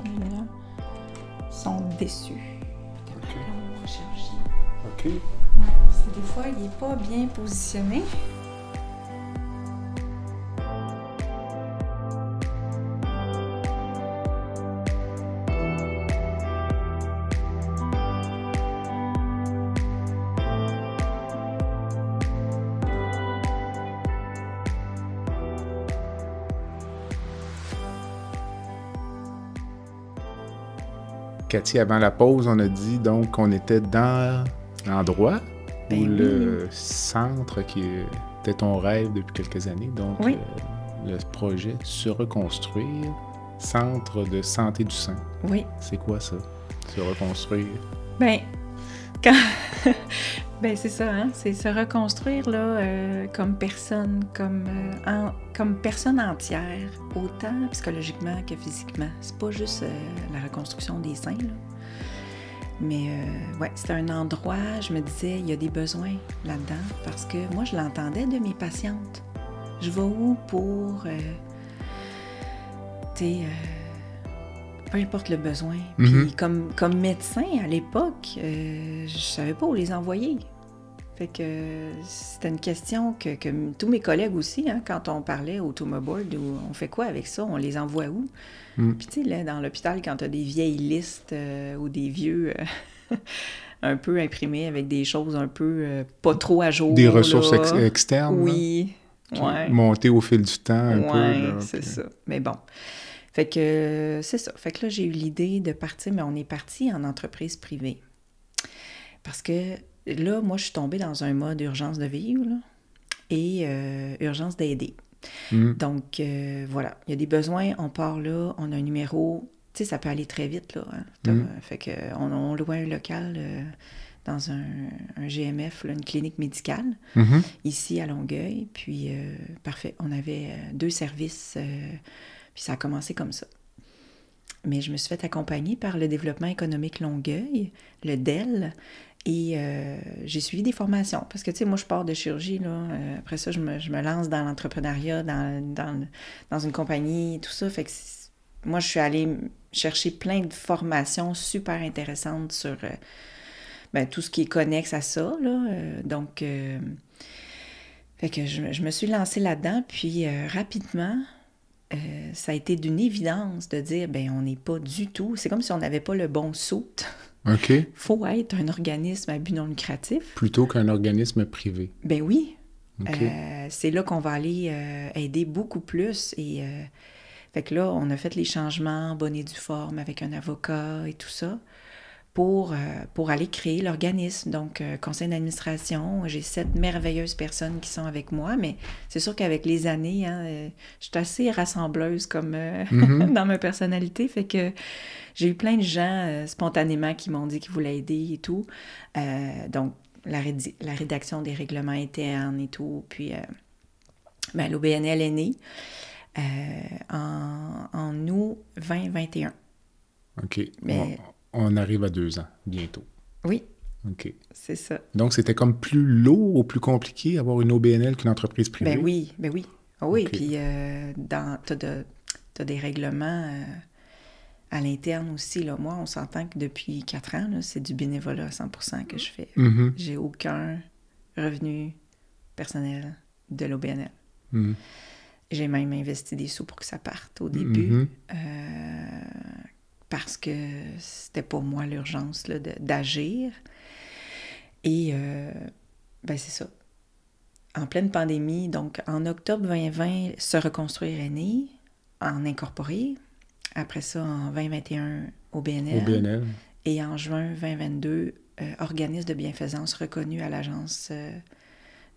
sont déçues de mamelon en chirurgie. OK. Ouais, c'est des fois, il n'est pas bien positionné. Cathy, avant la pause, on a dit donc qu'on était dans l'endroit Ben ou oui. le centre qui était ton rêve depuis quelques années. Donc, Oui. euh, le projet Se reconstruire, centre de santé du sein. Oui. C'est quoi ça? Se reconstruire? Ben, quand... [laughs] ben c'est ça, hein? C'est se reconstruire là, euh, comme personne, comme, euh, en- comme personne entière, autant psychologiquement que physiquement. C'est pas juste euh, la reconstruction des seins, là. Mais ouais, c'était un endroit, je me disais, il y a des besoins là-dedans parce que moi, je l'entendais de mes patientes. Je vais où pour, tu peu importe le besoin. Puis Mhm. comme, comme médecin à l'époque, euh, je savais pas où les envoyer. Fait que c'était une question que, que tous mes collègues aussi, hein, quand on parlait au Board, où on fait quoi avec ça, on les envoie où? Mm. Puis tu sais, là, dans l'hôpital, quand tu as des vieilles listes euh, ou des vieux euh, [laughs] un peu imprimés avec des choses un peu euh, pas trop à jour. Des ressources ex- externes. Oui. Ouais. Montées au fil du temps un peu. Ouais, là, c'est puis- ça. Mais bon. Fait que euh, c'est ça. Fait que là, j'ai eu l'idée de partir, mais on est parti en entreprise privée. Parce que là, moi, je suis tombée dans un mode urgence de vivre là, et euh, urgence d'aider. Mhm. Donc, euh, voilà, il y a des besoins, on part là, on a un numéro. Tu sais, ça peut aller très vite, là. hein. Mhm. Fait que on, loue un local euh, dans un, un GMF, là, une clinique médicale, Mhm. ici à Longueuil. Puis, parfait, on avait deux services, puis ça a commencé comme ça. Mais je me suis fait accompagner par le développement économique Longueuil, le DEL, et euh, j'ai suivi des formations. Parce que, tu sais, moi, je pars de chirurgie, là. euh, après ça, je me, je me lance dans l'entrepreneuriat, dans, dans, dans une compagnie, tout ça. Fait que moi, je suis allée chercher plein de formations super intéressantes sur euh, ben, tout ce qui est connexe à ça, là. Donc, fait que je, je me suis lancée là-dedans, puis rapidement, euh, ça a été d'une évidence de dire, ben on n'est pas du tout, c'est comme si on n'avait pas le bon saut. [laughs] OK. faut être un organisme à but non lucratif. Plutôt qu'un organisme privé. Ben oui, OK. euh, c'est là qu'on va aller euh, aider beaucoup plus. Et euh, fait que là, on a fait les changements en bonne et due forme avec un avocat et tout ça pour, euh, pour aller créer l'organisme. Donc, euh, conseil d'administration, j'ai sept merveilleuses personnes qui sont avec moi, mais c'est sûr qu'avec les années, hein, euh, je suis assez rassembleuse comme euh, Mhm. [laughs] dans ma personnalité. Fait que j'ai eu plein de gens euh, spontanément qui m'ont dit qu'ils voulaient aider et tout. Euh, donc, la, la rédaction des règlements internes et tout. Puis, ben, l'OBNL est né en, en août 2021. OK. Mais- On, on arrive à deux ans, bientôt. Oui, OK. c'est ça. Donc, c'était comme plus lourd ou plus compliqué avoir une OBNL qu'une entreprise privée? Ben oui, ben oui. Ah oui, puis euh, dans, t'as, de- t'as des règlements euh, à l'interne aussi. Là. Moi, on s'entend que depuis quatre ans, là, c'est du bénévolat à 100% que je fais. Mhm. J'ai aucun revenu personnel de l'OBNL. Mhm. J'ai même investi des sous pour que ça parte au début. Mhm. euh, parce que c'était pour moi l'urgence là, de- d'agir. Et euh, ben c'est ça. En pleine pandémie, donc en octobre 2020, se reconstruire est né, en incorporé. Après ça, en 2021, au BNL. Au BNL. Et en juin 2022, euh, organisme de bienfaisance reconnu à l'Agence euh,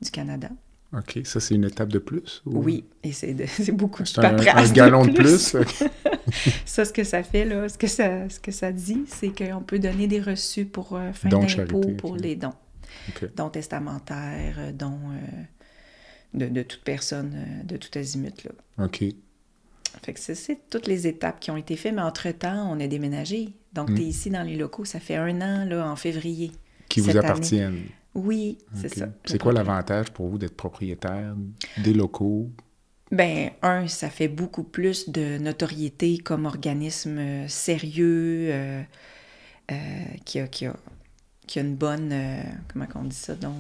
du Canada. OK. Ça, c'est une étape de plus? ou- Oui, et c'est de- [laughs] beaucoup de un, paperasse un galon de plus? [laughs] Ça, ce que ça fait, là, ce que ça, ce que ça dit, c'est qu'on peut donner des reçus pour euh, fin de d'impôt pour les dons. Dons testamentaires, euh, dons euh, de, de toute personne, de tout azimut. Là. OK. Fait que c'est- toutes les étapes qui ont été faites, mais entre-temps, on a déménagé. Donc, Mm. tu es ici dans les locaux, ça fait un an, là, en février. Qui vous année. Oui, c'est ça. C'est quoi l'avantage pour vous d'être propriétaire des locaux? Ben, un, ça fait beaucoup plus de notoriété comme organisme euh, sérieux, euh, euh, qui, a, qui, a, qui a une bonne. euh, comment on dit ça donc,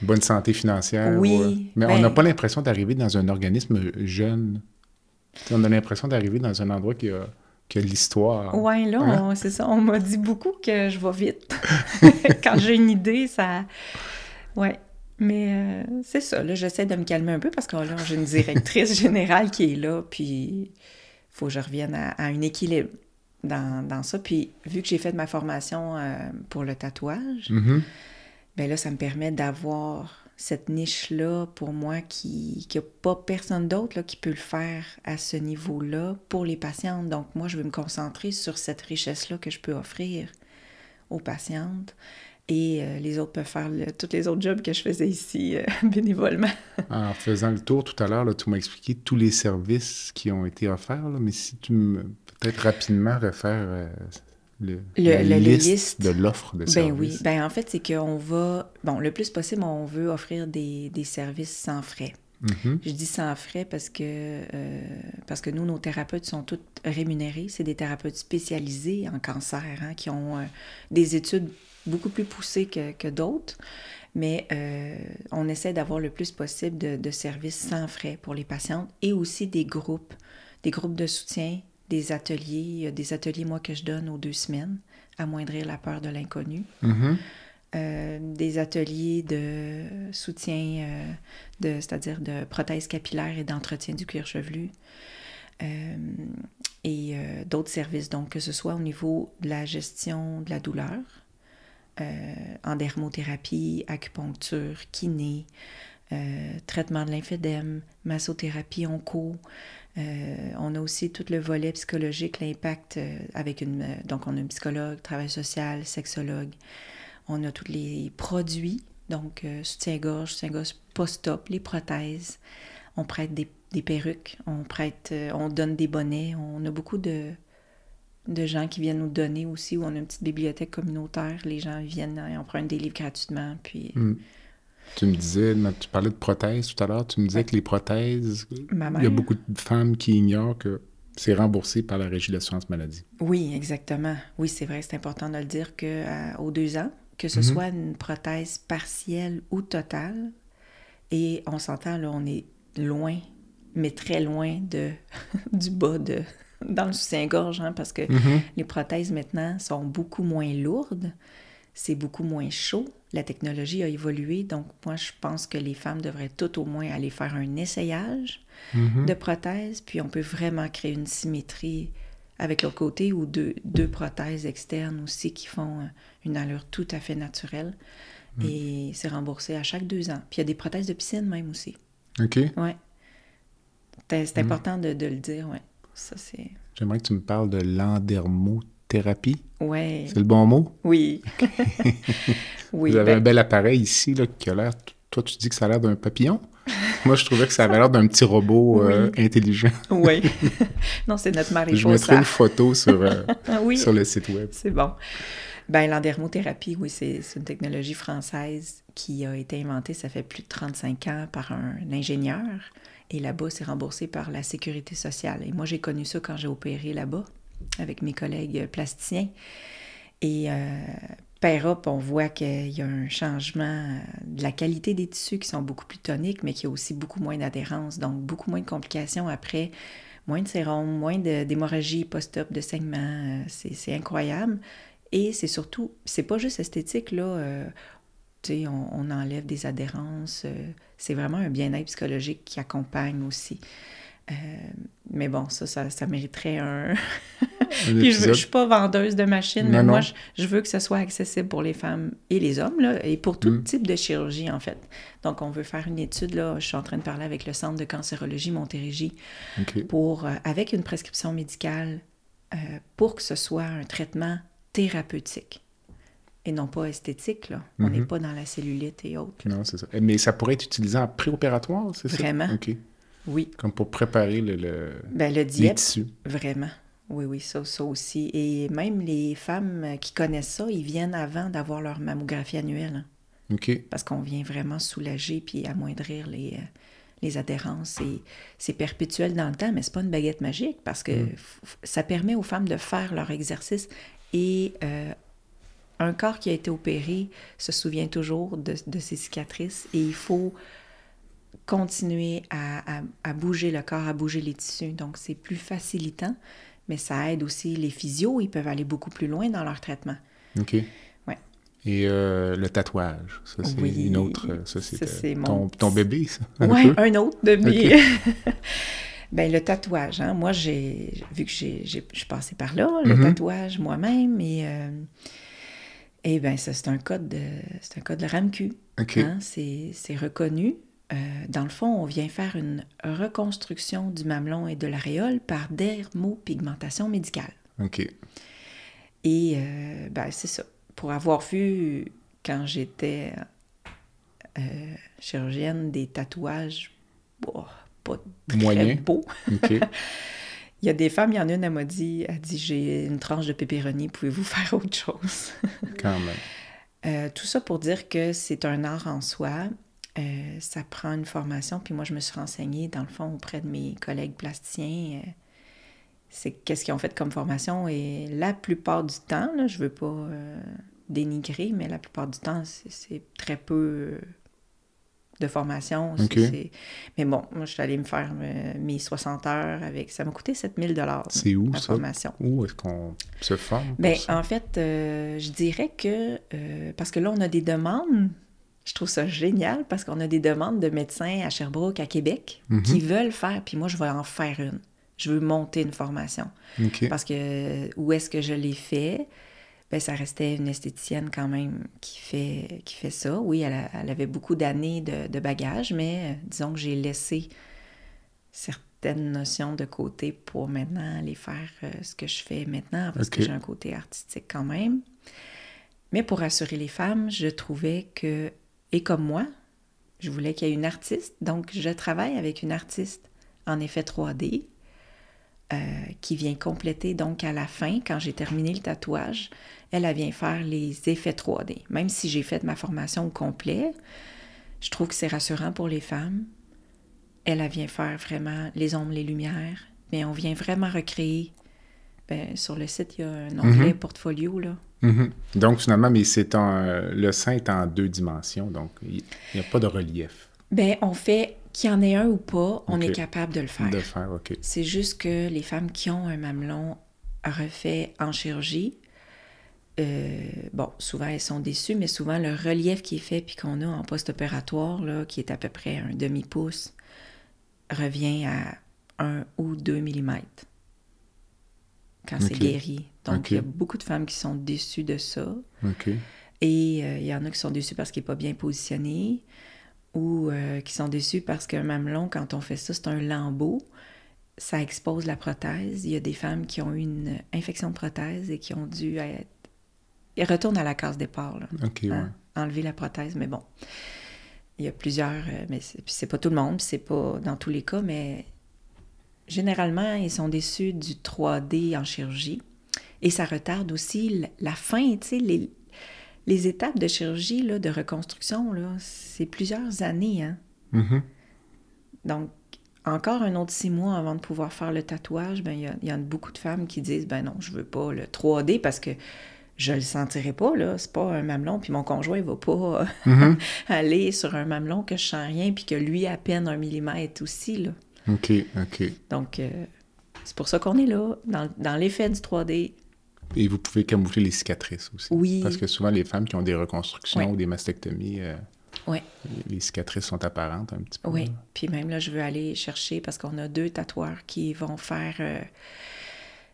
Bonne santé financière? Oui, ouais. Mais on ben- n'a pas l'impression d'arriver dans un organisme jeune. On a l'impression d'arriver dans un endroit qui a, de l'histoire. Ouais, là, Hein? c'est ça. On m'a dit beaucoup que je vais vite. [laughs] Quand j'ai une idée, ça. Ouais. Mais euh, c'est ça, là, j'essaie de me calmer un peu parce que là, j'ai une directrice générale qui est là, puis il faut que je revienne à, à un équilibre dans, dans ça. Puis vu que j'ai fait ma formation euh, pour le tatouage, Mhm. ben là, ça me permet d'avoir cette niche-là pour moi qui n'a pas personne d'autre qui peut le faire à ce niveau-là pour les patientes. Donc, moi, je vais me concentrer sur cette richesse-là que je peux offrir aux patientes. Et euh, les autres peuvent faire le- tous les autres jobs que je faisais ici euh, [laughs] bénévolement. En faisant le tour tout à l'heure, tu m'as expliqué tous les services qui ont été offerts, mais si tu me peut-être rapidement refaire euh, le, Le- la liste, de l'offre de Ben services. oui. Ben en fait, c'est qu'on va... Bon, le plus possible, on veut offrir des, des services sans frais. Mhm. Je dis sans frais parce que, euh, parce que nous, nos thérapeutes sont tous rémunérés. C'est des thérapeutes spécialisés en cancer hein, qui ont euh, des études beaucoup plus poussées que, que d'autres. Mais euh, on essaie d'avoir le plus possible de, de services sans frais pour les patientes et aussi des groupes, des groupes de soutien, des ateliers. A des ateliers, moi, que je donne aux deux semaines, amoindrir la peur de l'inconnu. Mhm. Euh, des ateliers de soutien, euh, de, c'est-à-dire de prothèse capillaire et d'entretien du cuir chevelu. Euh, et euh, d'autres services, donc que ce soit au niveau de la gestion de la douleur, euh, en dermothérapie, acupuncture, kiné, euh, traitement de lymphédème, massothérapie onco. Euh, on a aussi tout le volet psychologique, l'impact euh, avec une... euh, donc, on a un psychologue, travail social, sexologue. On a tous les produits, donc soutien-gorge, soutien-gorge post-op, les prothèses. On prête des, perruques, on prête, on donne des bonnets. On a beaucoup de, gens qui viennent nous donner aussi, on a une petite bibliothèque communautaire. Les gens viennent et on prend des livres gratuitement. Puis Mm. Tu me disais, tu parlais de prothèses tout à l'heure, tu me disais Ouais. que les prothèses, il y a beaucoup de femmes qui ignorent que c'est remboursé par la Régie d'assurance maladie. Oui, exactement. Oui, c'est vrai, c'est important de le dire que euh, aux deux ans, que ce Mhm. soit une prothèse partielle ou totale, et on s'entend, là, on est loin, mais très loin de, [laughs] du bas de, dans le soutien-gorge, hein, parce que les prothèses maintenant sont beaucoup moins lourdes, c'est beaucoup moins chaud, la technologie a évolué, donc moi je pense que les femmes devraient tout au moins aller faire un essayage de prothèses, puis on peut vraiment créer une symétrie avec l'autre côté ou deux, deux prothèses externes aussi qui font euh, une allure tout à fait naturelle. Et c'est remboursé à chaque deux ans. Puis il y a des prothèses de piscine même aussi. OK? Ouais. C'est c'est important de, de le dire, ouais. Ça, c'est... J'aimerais que tu me parles de Ouais. C'est le bon mot? Oui. [laughs] oui. Vous avez ben, un bel appareil ici là, qui a l'air. Toi, tu dis que ça a l'air d'un papillon? [laughs] Moi, je trouvais que ça avait l'air d'un petit robot euh, Oui. intelligent. Oui. [laughs] non, c'est notre mariposa. Je mettrai une photo sur, euh, oui. sur le site web. C'est bon. Ben, l'endermothérapie, oui, c'est c'est une technologie française qui a été inventée, ça fait plus de 35 ans, par un ingénieur. Et là-bas, c'est remboursé par la sécurité sociale. Et moi, j'ai connu ça quand j'ai opéré là-bas avec mes collègues plasticiens. Et euh, up, on voit qu'il y a un changement euh, de la qualité des tissus qui sont beaucoup plus toniques, mais qui a aussi beaucoup moins d'adhérence, donc beaucoup moins de complications après, moins de sérum, moins d'hémorragie post-op, de saignement. euh, C'est incroyable. Et c'est surtout, c'est pas juste esthétique, là. euh, on, on enlève des adhérences. euh, c'est vraiment un bien-être psychologique qui accompagne aussi. Euh, mais bon, ça, ça, ça mériterait un. [laughs] Puis je, je suis pas vendeuse de machines, mais non. moi, je, je veux que ce soit accessible pour les femmes et les hommes, là, et pour tout Mm. type de chirurgie, en fait. Donc, on veut faire une étude, là. Je suis en train de parler avec le Centre de cancérologie Montérégie pour, euh, avec une prescription médicale euh, pour que ce soit un traitement thérapeutique et non pas esthétique, là. On n'est Mhm. pas dans la cellulite et autres. Non, c'est ça. Mais ça pourrait être utilisé en préopératoire, c'est ça? Vraiment. OK. Oui. Comme pour préparer le, le- Ben, le les diète, tissus. Vraiment. Oui, oui, ça, ça aussi. Et même les femmes qui connaissent ça, ils viennent avant d'avoir leur mammographie annuelle. hein, OK. parce qu'on vient vraiment soulager puis amoindrir les, euh, les adhérences. Et c'est perpétuel dans le temps, mais c'est pas une baguette magique parce que f- ça permet aux femmes de faire leur exercice. Et euh, un corps qui a été opéré se souvient toujours de, de ses cicatrices et il faut continuer à, à- à bouger le corps, à bouger les tissus. Donc, c'est plus facilitant, mais ça aide aussi les physios. Ils peuvent aller beaucoup plus loin dans leur traitement. OK. Ouais. Et euh, le tatouage, ça, c'est Oui. une autre... euh, Ça, c'est euh, c'est mon ton, ton bébé, ça? Oui, un autre de mes. [laughs] ben, le tatouage, hein. Moi, j'ai vu que j'ai, j'ai- je suis passée par là, le Mhm. tatouage moi-même, et, euh, et ben, ça, c'est un code de, c'est un code de RAMQ. OK. hein. C'est, c'est reconnu. Euh, dans le fond, on vient faire une reconstruction du mamelon et de l'aréole par dermopigmentation médicale. OK. Et euh, ben, c'est ça. Pour avoir vu, quand j'étais euh, chirurgienne, des tatouages bon, pas très Moyen. beaux. OK. [laughs] Il y a des femmes, il y en a une, elle m'a dit, elle dit, j'ai une tranche de pépéronie, pouvez-vous faire autre chose? Quand même. Euh, tout ça pour dire que c'est un art en soi. Euh, ça prend une formation. Puis moi, je me suis renseignée, dans le fond, auprès de mes collègues plasticiens. euh, c'est qu'est-ce qu'ils ont fait comme formation. Et la plupart du temps, là, je veux pas euh, dénigrer, mais la plupart du temps, c'est, très peu de formation. Mais bon, moi, je suis allée me faire euh, mes 60 heures avec... Ça m'a coûté 7000 dollars C'est où, la ça? formation. Où est-ce qu'on se forme? Ben, ça? en fait, euh, je dirais que, euh, parce que là, on a des demandes, je trouve ça génial, parce qu'on a des demandes de médecins à Sherbrooke, à Québec, Mhm. qui veulent faire, puis moi, je vais en faire une. Je veux monter une formation. Parce que où est-ce que je l'ai fait? ben, ça restait une esthéticienne quand même qui fait, qui fait ça. Oui, elle, a- elle avait beaucoup d'années de, de bagages, mais euh, disons que j'ai laissé certaines notions de côté pour maintenant aller faire euh, ce que je fais maintenant, parce que j'ai un côté artistique quand même. Mais pour rassurer les femmes, je trouvais que, et comme moi, je voulais qu'il y ait une artiste. Donc, je travaille avec une artiste en effet 3D euh, qui vient compléter donc à la fin, quand j'ai terminé le tatouage, elle, vient faire les effets 3D. Même si j'ai fait ma formation au complet, je trouve que c'est rassurant pour les femmes. Elle, elle vient faire vraiment les ombres, les lumières, mais on vient vraiment recréer. Ben, sur le site, il y a un onglet portfolio, là. Mhm. Donc, finalement, mais c'est le sein est en deux dimensions, donc il n'y a pas de relief Ben, on fait qu'il y en ait un ou pas, on est capable de le faire. de faire, OK. C'est juste que les femmes qui ont un mamelon refait en chirurgie, euh, bon, souvent elles sont déçues, mais souvent le relief qui est fait puis qu'on a en post-opératoire, là, qui est à peu près un demi-pouce, revient à 1 ou 2 mm quand c'est guéri. Donc, il y a beaucoup de femmes qui sont déçues de ça. Et euh, il y en a qui sont déçus parce qu'il n'est pas bien positionné ou euh, qui sont déçus parce qu'un mamelon, quand on fait ça, c'est un lambeau. Ça expose la prothèse. Il y a des femmes qui ont eu une infection de prothèse et qui ont dû être... Ils retournent à la case départ, là, ouais. hein, enlever la prothèse. Mais bon, il y a plusieurs... euh, mais c'est, pas tout le monde, c'est pas dans tous les cas, mais généralement, ils sont déçus du 3D en chirurgie. Et ça retarde aussi la fin, tu sais, les, les étapes de chirurgie, là, de reconstruction, là, c'est plusieurs années. Hein? Mhm. Donc, encore un autre six mois avant de pouvoir faire le tatouage, ben, il y, y a beaucoup de femmes qui disent ben non, je veux pas le 3D parce que je le sentirai pas, là. C'est pas un mamelon, puis mon conjoint il va pas Mhm. [laughs] aller sur un mamelon que je sens rien, puis que lui, à peine un millimètre aussi, là. OK, OK. Donc, euh, c'est pour ça qu'on est là, dans, dans l'effet du 3D. Et vous pouvez camoufler les cicatrices aussi. Oui. Parce que souvent, les femmes qui ont des reconstructions ou des mastectomies, euh, les cicatrices sont apparentes un petit peu. Oui, puis même là, je veux aller chercher parce qu'on a deux tatoueurs qui vont faire euh,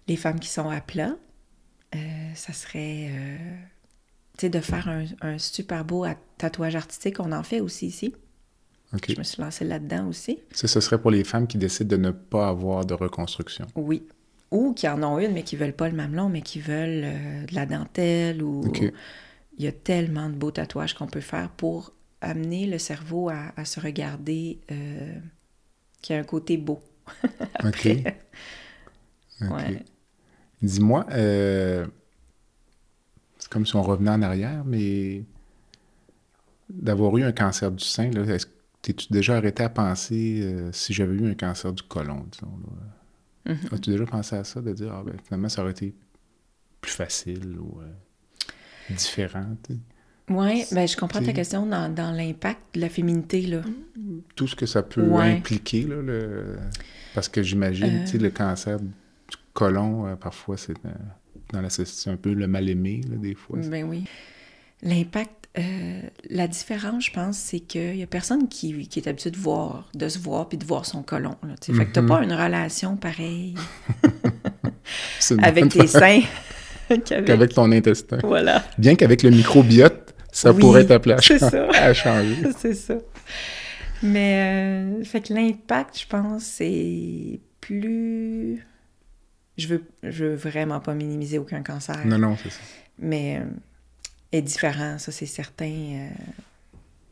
les femmes qui sont à plat. Euh, ça serait, tu sais, de faire un, un super beau tatouage artistique. On en fait aussi ici. Je me suis lancée là-dedans aussi. Ça, ce serait pour les femmes qui décident de ne pas avoir de reconstruction. Oui. Ou qui en ont une, mais qui veulent pas le mamelon, mais qui veulent euh, de la dentelle ou... Il y a tellement de beaux tatouages qu'on peut faire pour amener le cerveau à, à se regarder, euh, qui a un côté beau. [laughs] OK. OK. Ouais. Dis-moi, euh, c'est comme si on revenait en arrière, mais d'avoir eu un cancer du sein, là, est-ce que t'es-tu déjà arrêté à penser euh, si j'avais eu un cancer du côlon, disons? là? Mhm. As-tu déjà pensé à ça, de dire, ah ben finalement, ça aurait été plus facile ou euh, différent? Oui, ben, je comprends ta question dans, dans l'impact de la féminité. Là. Tout ce que ça peut Ouais. impliquer, là, le... parce que j'imagine, Euh. tu sais, le cancer du côlon, euh, parfois, c'est dans la société un peu le mal-aimé, là, des fois. Ben oui. L'impact, euh, la différence, je pense, c'est qu'il y a personne qui, qui est habitué de voir, de se voir puis de voir son colon. Là. Fait que t'as Mhm. pas une relation pareille [laughs] avec tes seins [laughs] qu'avec... ton intestin. Voilà, Bien qu'avec le microbiote, ça Oui, pourrait t'appeler à, changer. [laughs] c'est ça. Mais, euh, fait que l'impact, je pense, c'est plus... Je veux, je veux vraiment pas minimiser aucun cancer. Non, non, c'est ça. mais euh, est différent, ça c'est certain.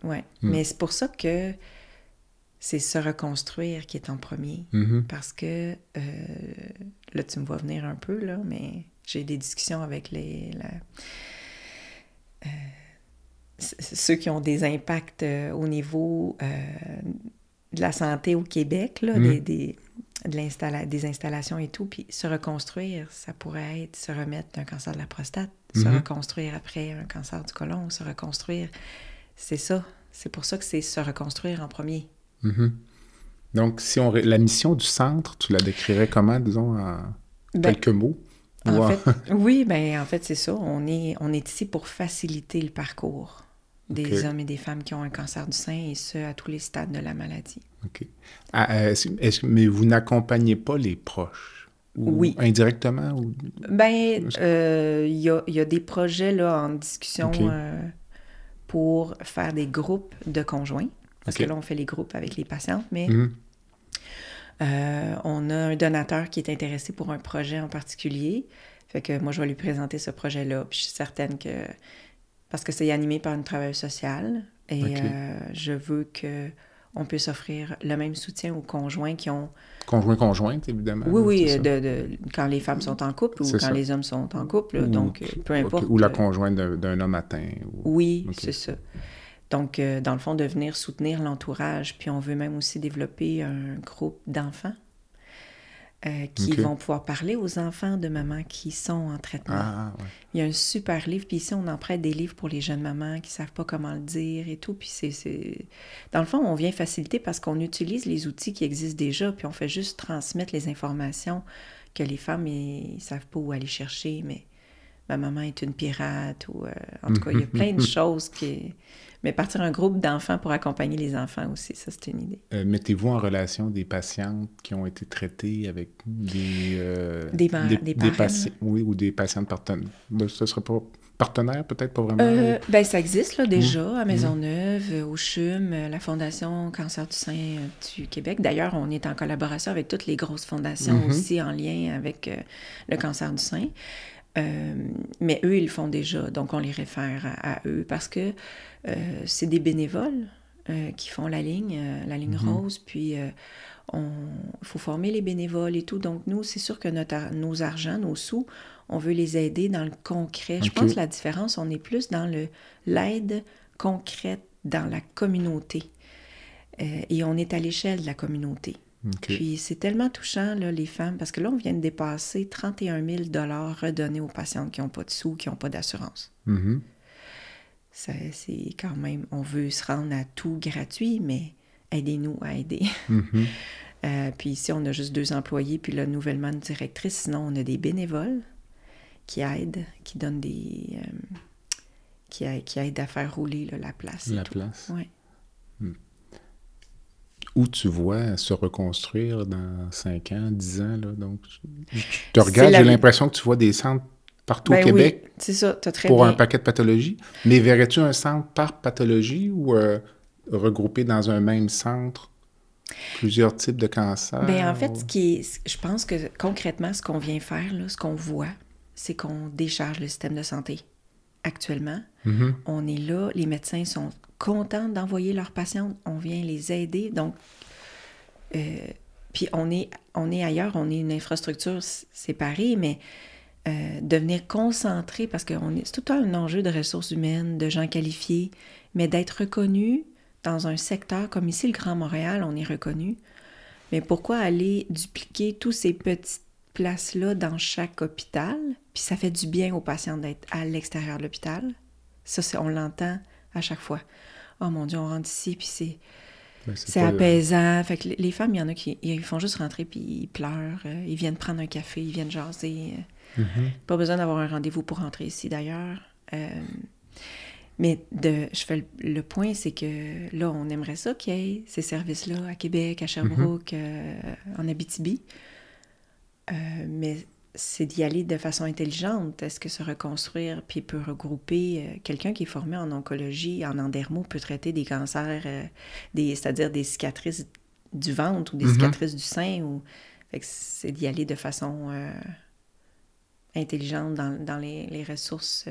euh, ouais. Mm. Mais c'est pour ça que c'est se reconstruire qui est en premier. Mhm. Parce que euh, là, tu me vois venir un peu, là, mais j'ai des discussions avec les. la- euh, ceux qui ont des impacts au niveau de la santé au Québec, là, Mm. des, des, de des installations et tout. Puis se reconstruire, ça pourrait être se remettre d'un cancer de la prostate, se Mhm. reconstruire après un cancer du côlon, se reconstruire. C'est ça. C'est pour ça que c'est se reconstruire en premier. Mhm. Donc, si on la mission du centre, tu la décrirais comment, disons, en Ben, quelques mots? En fait, [laughs] oui, ben en fait, c'est ça. On est, on est ici pour faciliter le parcours des hommes et des femmes qui ont un cancer du sein, et ce, à tous les stades de la maladie. OK. Ah, euh, est-ce- est-ce- mais vous n'accompagnez pas les proches? ou Oui. indirectement? Ou... Ben, euh, il y, a, il y a des projets là, en discussion euh, pour faire des groupes de conjoints. Parce que là, on fait les groupes avec les patientes, mais Mhm. euh, on a un donateur qui est intéressé pour un projet en particulier. Fait que moi, je vais lui présenter ce projet-là. Puis je suis certaine que. Parce que c'est animé par une travailleuse sociale. Et euh, je veux que on puisse offrir le même soutien aux conjoints qui ont Conjoint-conjointe, évidemment. Oui, oui, de, de- quand les femmes sont en couple ou quand ça. les hommes sont en couple. Ou- donc, peu importe. Ou la euh, conjointe d'un homme atteint. ou- Oui, c'est ça. Donc, euh, dans le fond, de venir soutenir l'entourage. Puis on veut même aussi développer un groupe d'enfants euh, qui vont pouvoir parler aux enfants de mamans qui sont en traitement. Ah, ouais. Il y a un super livre, puis ici, on en prête des livres pour les jeunes mamans qui savent pas comment le dire et tout. Puis c'est... c'est- Dans le fond, on vient faciliter parce qu'on utilise les outils qui existent déjà, puis on fait juste transmettre les informations que les femmes, ils savent pas où aller chercher, mais ma maman est une pirate, ou... euh, en tout cas, il y a [laughs] plein de choses qui... Mais partir un groupe d'enfants pour accompagner les enfants aussi, ça, c'est une idée. Euh, Mettez-vous en relation des patientes qui ont été traitées avec des... euh, Des patients, Oui, ou des patientes partenaires. Ben, ce serait pas partenaire, peut-être, pas vraiment? Euh, ben, ça existe là, déjà Mmh. à Maisonneuve, euh, au CHUM, euh, la Fondation Cancer du sein du Québec. D'ailleurs, on est en collaboration avec toutes les grosses fondations Mhm. aussi en lien avec euh, le cancer du sein. Euh, mais eux, ils le font déjà, donc on les réfère à, à eux parce que euh, c'est des bénévoles euh, qui font la ligne, la ligne Mhm. rose, puis on il faut former les bénévoles et tout. Donc nous, c'est sûr que notre, nos argents, nos sous, on veut les aider dans le concret. Je pense que la différence, on est plus dans le l'aide concrète dans la communauté. Et on est à l'échelle de la communauté. Puis c'est tellement touchant, là, les femmes, parce que là, on vient de dépasser 31 000 redonnés aux patientes qui n'ont pas de sous, qui n'ont pas d'assurance. Mhm. Ça, C'est quand même, on veut se rendre à tout gratuit, mais aidez-nous à aider. [laughs] Mhm. Euh, puis ici, on a juste deux employés, puis là, nouvellement une directrice. Sinon, on a des bénévoles qui aident, qui donnent des... euh, qui, a- qui aident à faire rouler là, la place. et La tout. place. Ouais. Où tu vois se reconstruire dans 5 ans, 10 ans, là, donc... Je te regarde, j'ai l'impression que tu vois des centres partout Ben au Québec oui, c'est ça, as très pour bien... un paquet de pathologies. Mais verrais-tu un centre par pathologie ou euh, regroupé dans un même centre? Plusieurs types de cancers? Ben, en fait, ce qui est, je pense que concrètement, ce qu'on vient faire, là, ce qu'on voit, c'est qu'on décharge le système de santé. Actuellement, Mhm. on est là, les médecins sont contents d'envoyer leurs patientes, on vient les aider. Donc, euh, puis on est, on est ailleurs, on est une infrastructure séparée, mais euh, de venir concentrer, parce que c'est tout un enjeu de ressources humaines, de gens qualifiés, mais d'être reconnu dans un secteur comme ici, le Grand Montréal, on est reconnu. Mais pourquoi aller dupliquer tous ces petites places-là dans chaque hôpital? Puis ça fait du bien aux patients d'être à l'extérieur de l'hôpital. Ça, on l'entend à chaque fois. Oh mon Dieu, on rentre ici, puis c'est, Ben, c'est apaisant. Fait que les- femmes, il y en a qui ils font juste rentrer, puis ils pleurent. euh, Ils viennent prendre un café, ils viennent jaser. euh. Mhm. Pas besoin d'avoir un rendez-vous pour rentrer ici, d'ailleurs. Euh, mais de, je fais le, le point, c'est que là, on aimerait ça qu'il y ait ces services-là à Québec, à Sherbrooke, euh, en Abitibi. Mais c'est d'y aller de façon intelligente. Est-ce que se reconstruire puis peut regrouper euh, quelqu'un qui est formé en oncologie, en endermo, peut traiter des cancers, euh, des, c'est-à-dire des cicatrices du ventre ou des Mhm. cicatrices du sein. Ou... C'est d'y aller de façon euh, intelligente dans, dans les, les ressources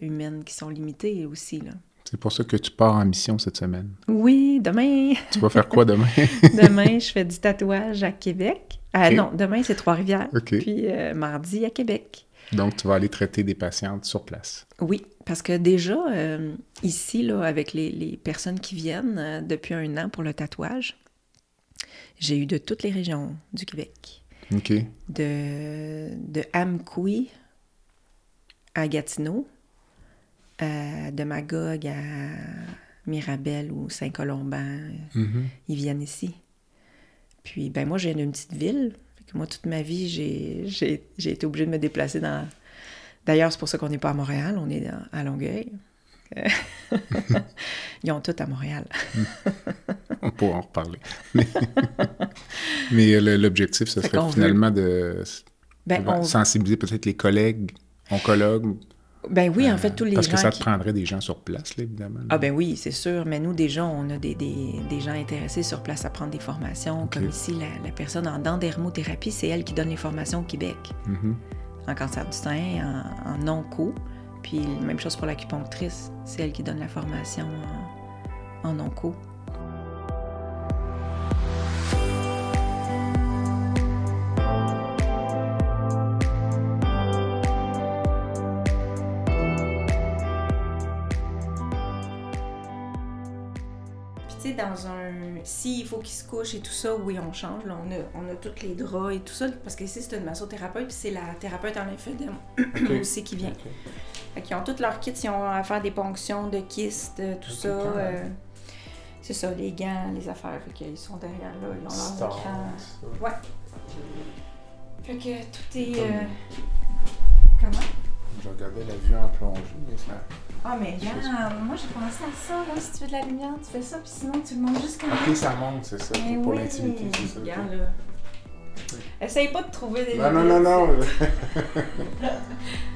humaines qui sont limitées aussi. Là. C'est pour ça que tu pars en mission cette semaine. Oui, demain, Tu vas faire quoi demain? [laughs] demain, je fais du tatouage à Québec. Ah non, demain, c'est Trois-Rivières. OK. Puis euh, mardi à Québec. Donc, tu vas aller traiter des patientes sur place. Oui, parce que déjà, euh, ici, là, avec les, les personnes qui viennent depuis un an pour le tatouage, j'ai eu de toutes les régions du Québec. OK. De, de Amqui à Gatineau, euh, de Magog à Mirabel ou Saint-Colomban. Mhm. Ils viennent ici. Puis, ben moi, je viens d'une petite ville. Moi, toute ma vie, j'ai, été obligée de me déplacer dans... D'ailleurs, c'est pour ça qu'on n'est pas à Montréal, on est dans- à Longueuil. [laughs] Ils ont tout à Montréal. [laughs] On pourra en reparler. Mais, [laughs] Mais, euh, l'objectif, ce serait veut- finalement de Ben, on- Sensibiliser peut-être les collègues, oncologues. Ben oui, en euh, fait, tous les Parce gens que ça qui- te prendrait des gens sur place, là, évidemment. Ah ben oui, c'est sûr. Mais nous, déjà, on a des, des- des gens intéressés sur place à prendre des formations. Comme ici, la, la personne en dendrothérapie, c'est elle qui donne les formations au Québec. Mhm. En cancer du sein, en, en onco. Puis même chose pour l'acupunctrice. C'est elle qui donne la formation en, en onco. Dans un... S'il faut qu'il se couche et tout ça, oui, on change. Là, on, a, on a tous les draps et tout ça. Parce que ici, c'est une massothérapeute, puis c'est la thérapeute en lymphédème [coughs] aussi qui vient. Fait qu'ils ont tous leurs kits, ils ont à faire des ponctions de kystes, euh, tout ça. euh, c'est ça, les gants, les affaires. Fait qu'ils sont derrière là, ils ont leur écran. Ouais. Fait que tout est... euh, Comment? Je regardais la vue en plongée, mais ça... Ah, mais regarde, moi j'ai pensé à ça, là. Si tu veux de la lumière, tu fais ça, puis sinon tu le montes juste comme Ok, ça monte, c'est ça. Mais pour oui, l'intimité, c'est ça. Regarde, là. Essaye pas de trouver des Non, non, non, non. [laughs] [laughs] [laughs]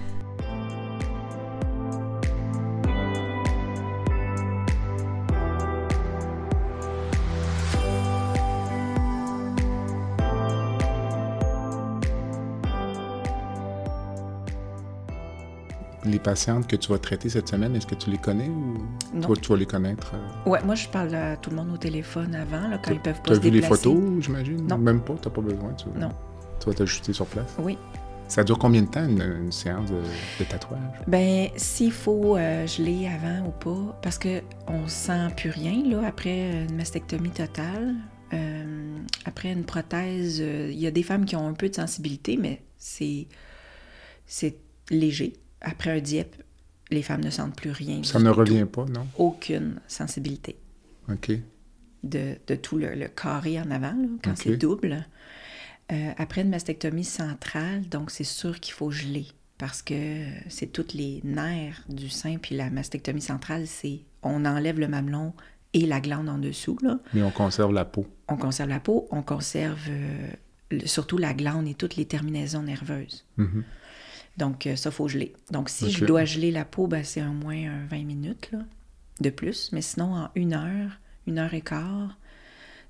Les patientes que tu vas traiter cette semaine, est-ce que tu les connais ou toi, tu vas les connaître? euh? Ouais, moi je parle à tout le monde au téléphone avant, là, quand ils peuvent pas se vu les photos, j'imagine? Non. Même pas, t'as pas besoin. Tu... Non. Tu vas t'ajuster sur place? Oui. Ça dure combien de temps une, une séance de, de tatouage? Ben, s'il faut euh, geler avant ou pas, parce que on sent plus rien là après une mastectomie totale. Euh, après une prothèse, euh, il y a des femmes qui ont un peu de sensibilité, mais c'est c'est léger. Après un diep, les femmes ne sentent plus rien. Ça ne tout. revient pas, non? Aucune sensibilité OK. de, de tout le, le carré en avant, là, quand c'est double. Euh, après une mastectomie centrale, donc c'est sûr qu'il faut geler parce que c'est tous les nerfs du sein, puis la mastectomie centrale, c'est on enlève le mamelon et la glande en dessous. Là. Mais on conserve la peau. On conserve la peau, on conserve euh, le- surtout la glande et toutes les terminaisons nerveuses. Mhm. Donc, euh, ça, faut geler. Donc, si je dois geler la peau, ben, c'est au moins un 20 minutes là, de plus. Mais sinon, en une heure, une heure et quart,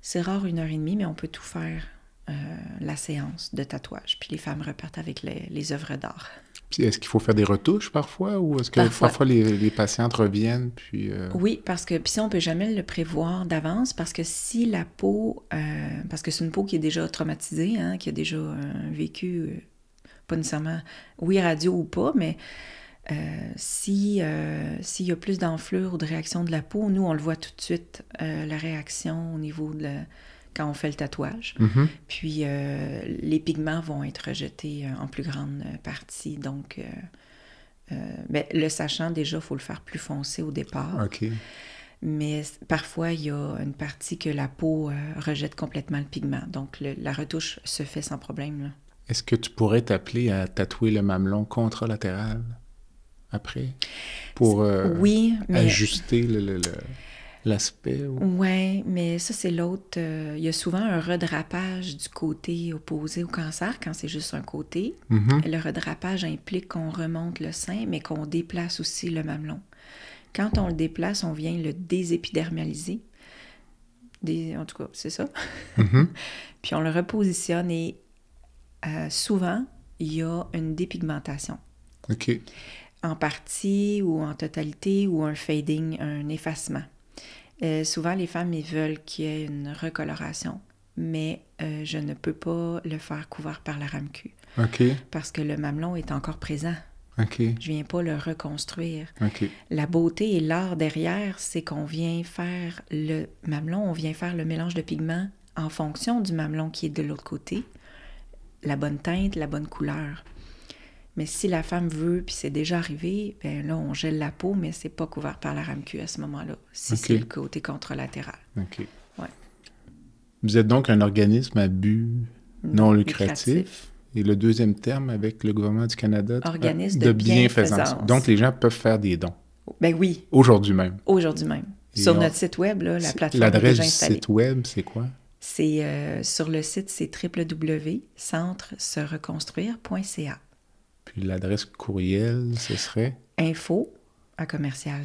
c'est rare une heure et demie, mais on peut tout faire euh, la séance de tatouage. Puis les femmes repartent avec les, les œuvres d'art. Puis est-ce qu'il faut faire des retouches parfois ou est-ce que Parfois. parfois, les, les patientes reviennent puis euh, Oui, parce que puis ça, on peut jamais le prévoir d'avance parce que si la peau, euh, parce que c'est une peau qui est déjà traumatisée, hein, qui a déjà vécu, pas nécessairement, oui, radio ou pas, mais euh, si euh, s'il y a plus d'enflure ou de réaction de la peau, nous, on le voit tout de suite, euh, la réaction au niveau de la- quand on fait le tatouage. mhm. Puis les pigments vont être rejetés en plus grande partie. Donc, ben, le sachant, déjà, il faut le faire plus foncé au départ. Mais parfois, il y a une partie que la peau rejette complètement le pigment. Donc, le- la retouche se fait sans problème. là. Est-ce que tu pourrais t'appeler à tatouer le mamelon contralatéral après? Pour euh, oui, mais... ajuster le- le- le- l'aspect? ou- Ouais, mais ça, c'est l'autre. euh, il y a souvent un redrapage du côté opposé au cancer quand c'est juste un côté. Mhm. Le redrapage implique qu'on remonte le sein, mais qu'on déplace aussi le mamelon. Quand on le déplace, on vient le désépidermaliser. Des- en tout cas, c'est ça. Mhm. [laughs] Puis on le repositionne et euh, souvent, il y a une dépigmentation. OK. En partie ou en totalité ou un fading, un effacement. Euh, souvent, les femmes, ils veulent qu'il y ait une recoloration, mais euh, je ne peux pas le faire couvert par la RAMQ OK. parce que le mamelon est encore présent. OK. Je viens pas le reconstruire. OK. La beauté et l'art derrière, c'est qu'on vient faire le mamelon, on vient faire le mélange de pigments en fonction du mamelon qui est de l'autre côté, la bonne teinte, la bonne couleur. Mais si la femme veut, puis c'est déjà arrivé, ben là, on gèle la peau, mais c'est pas couvert par la RAMQ à ce moment-là, si c'est le côté contralatéral. OK. Ouais. Vous êtes donc un organisme à but non lucratif. Lucratif. Et le deuxième terme avec le gouvernement du Canada, Organisme de bienfaisance. Donc, les gens peuvent faire des dons Ben oui, aujourd'hui même. aujourd'hui même. Et Sur on- notre site web, là, la plateforme L'adresse du site web, c'est quoi? C'est euh, sur le site, c'est www.centresereconstruire.ca. Puis l'adresse courriel, ce serait? Info à commercial.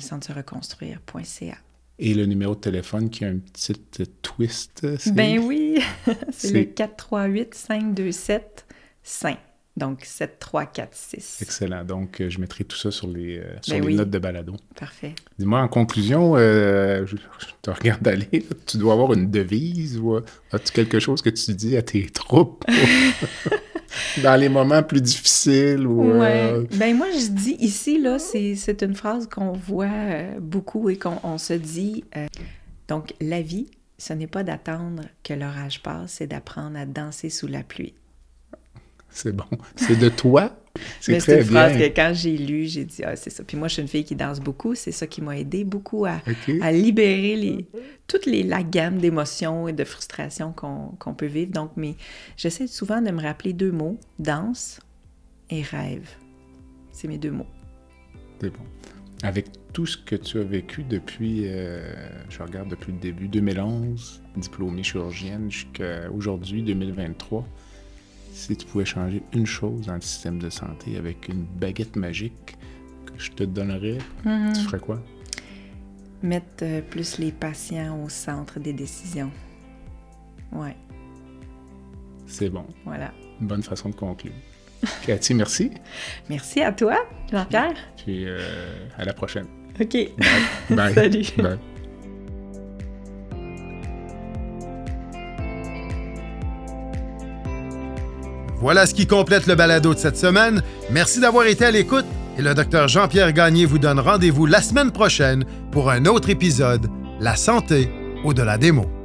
Et le numéro de téléphone qui a un petit twist. Ben oui, [laughs] c'est le C'est- 438 527 5. Donc 7346. Excellent. Donc, euh, je mettrai tout ça sur les, euh, sur Ben les oui. notes de balado. Parfait. Dis-moi, en conclusion, euh, je, je te regarde aller, [laughs] tu dois avoir une devise ou euh, as-tu quelque chose que tu dis à tes [laughs] troupes [laughs] dans les moments plus difficiles ou euh, Ouais. Ben moi, je dis ici, là, c'est une phrase qu'on voit beaucoup et qu'on on se dit. donc, la vie, ce n'est pas d'attendre que l'orage passe, c'est d'apprendre à danser sous la pluie. C'est bon. C'est de toi? C'est très une phrase bien. que quand j'ai lu, j'ai dit, ah, c'est ça. Puis moi, je suis une fille qui danse beaucoup. C'est ça qui m'a aidé beaucoup à, libérer les, toute les, la gamme d'émotions et de frustrations qu'on peut vivre. Donc, mais j'essaie souvent de me rappeler deux mots, danse et rêve. C'est mes deux mots. C'est bon. Avec tout ce que tu as vécu depuis, euh, je regarde depuis le début, 2011, diplômée chirurgienne, jusqu'à aujourd'hui, 2023, si tu pouvais changer une chose dans le système de santé avec une baguette magique que je te donnerais, tu ferais quoi? Mettre euh, plus les patients au centre des décisions. Ouais, C'est bon. voilà. Une bonne façon de conclure. [laughs] Cathy, merci. Merci à toi, Jean-Pierre. Puis euh, à la prochaine. OK. Bye. [laughs] Bye. Salut. Bye. Voilà ce qui complète le balado de cette semaine. Merci d'avoir été à l'écoute et le docteur Jean-Pierre Gagné vous donne rendez-vous la semaine prochaine pour un autre épisode La santé au-delà des mots.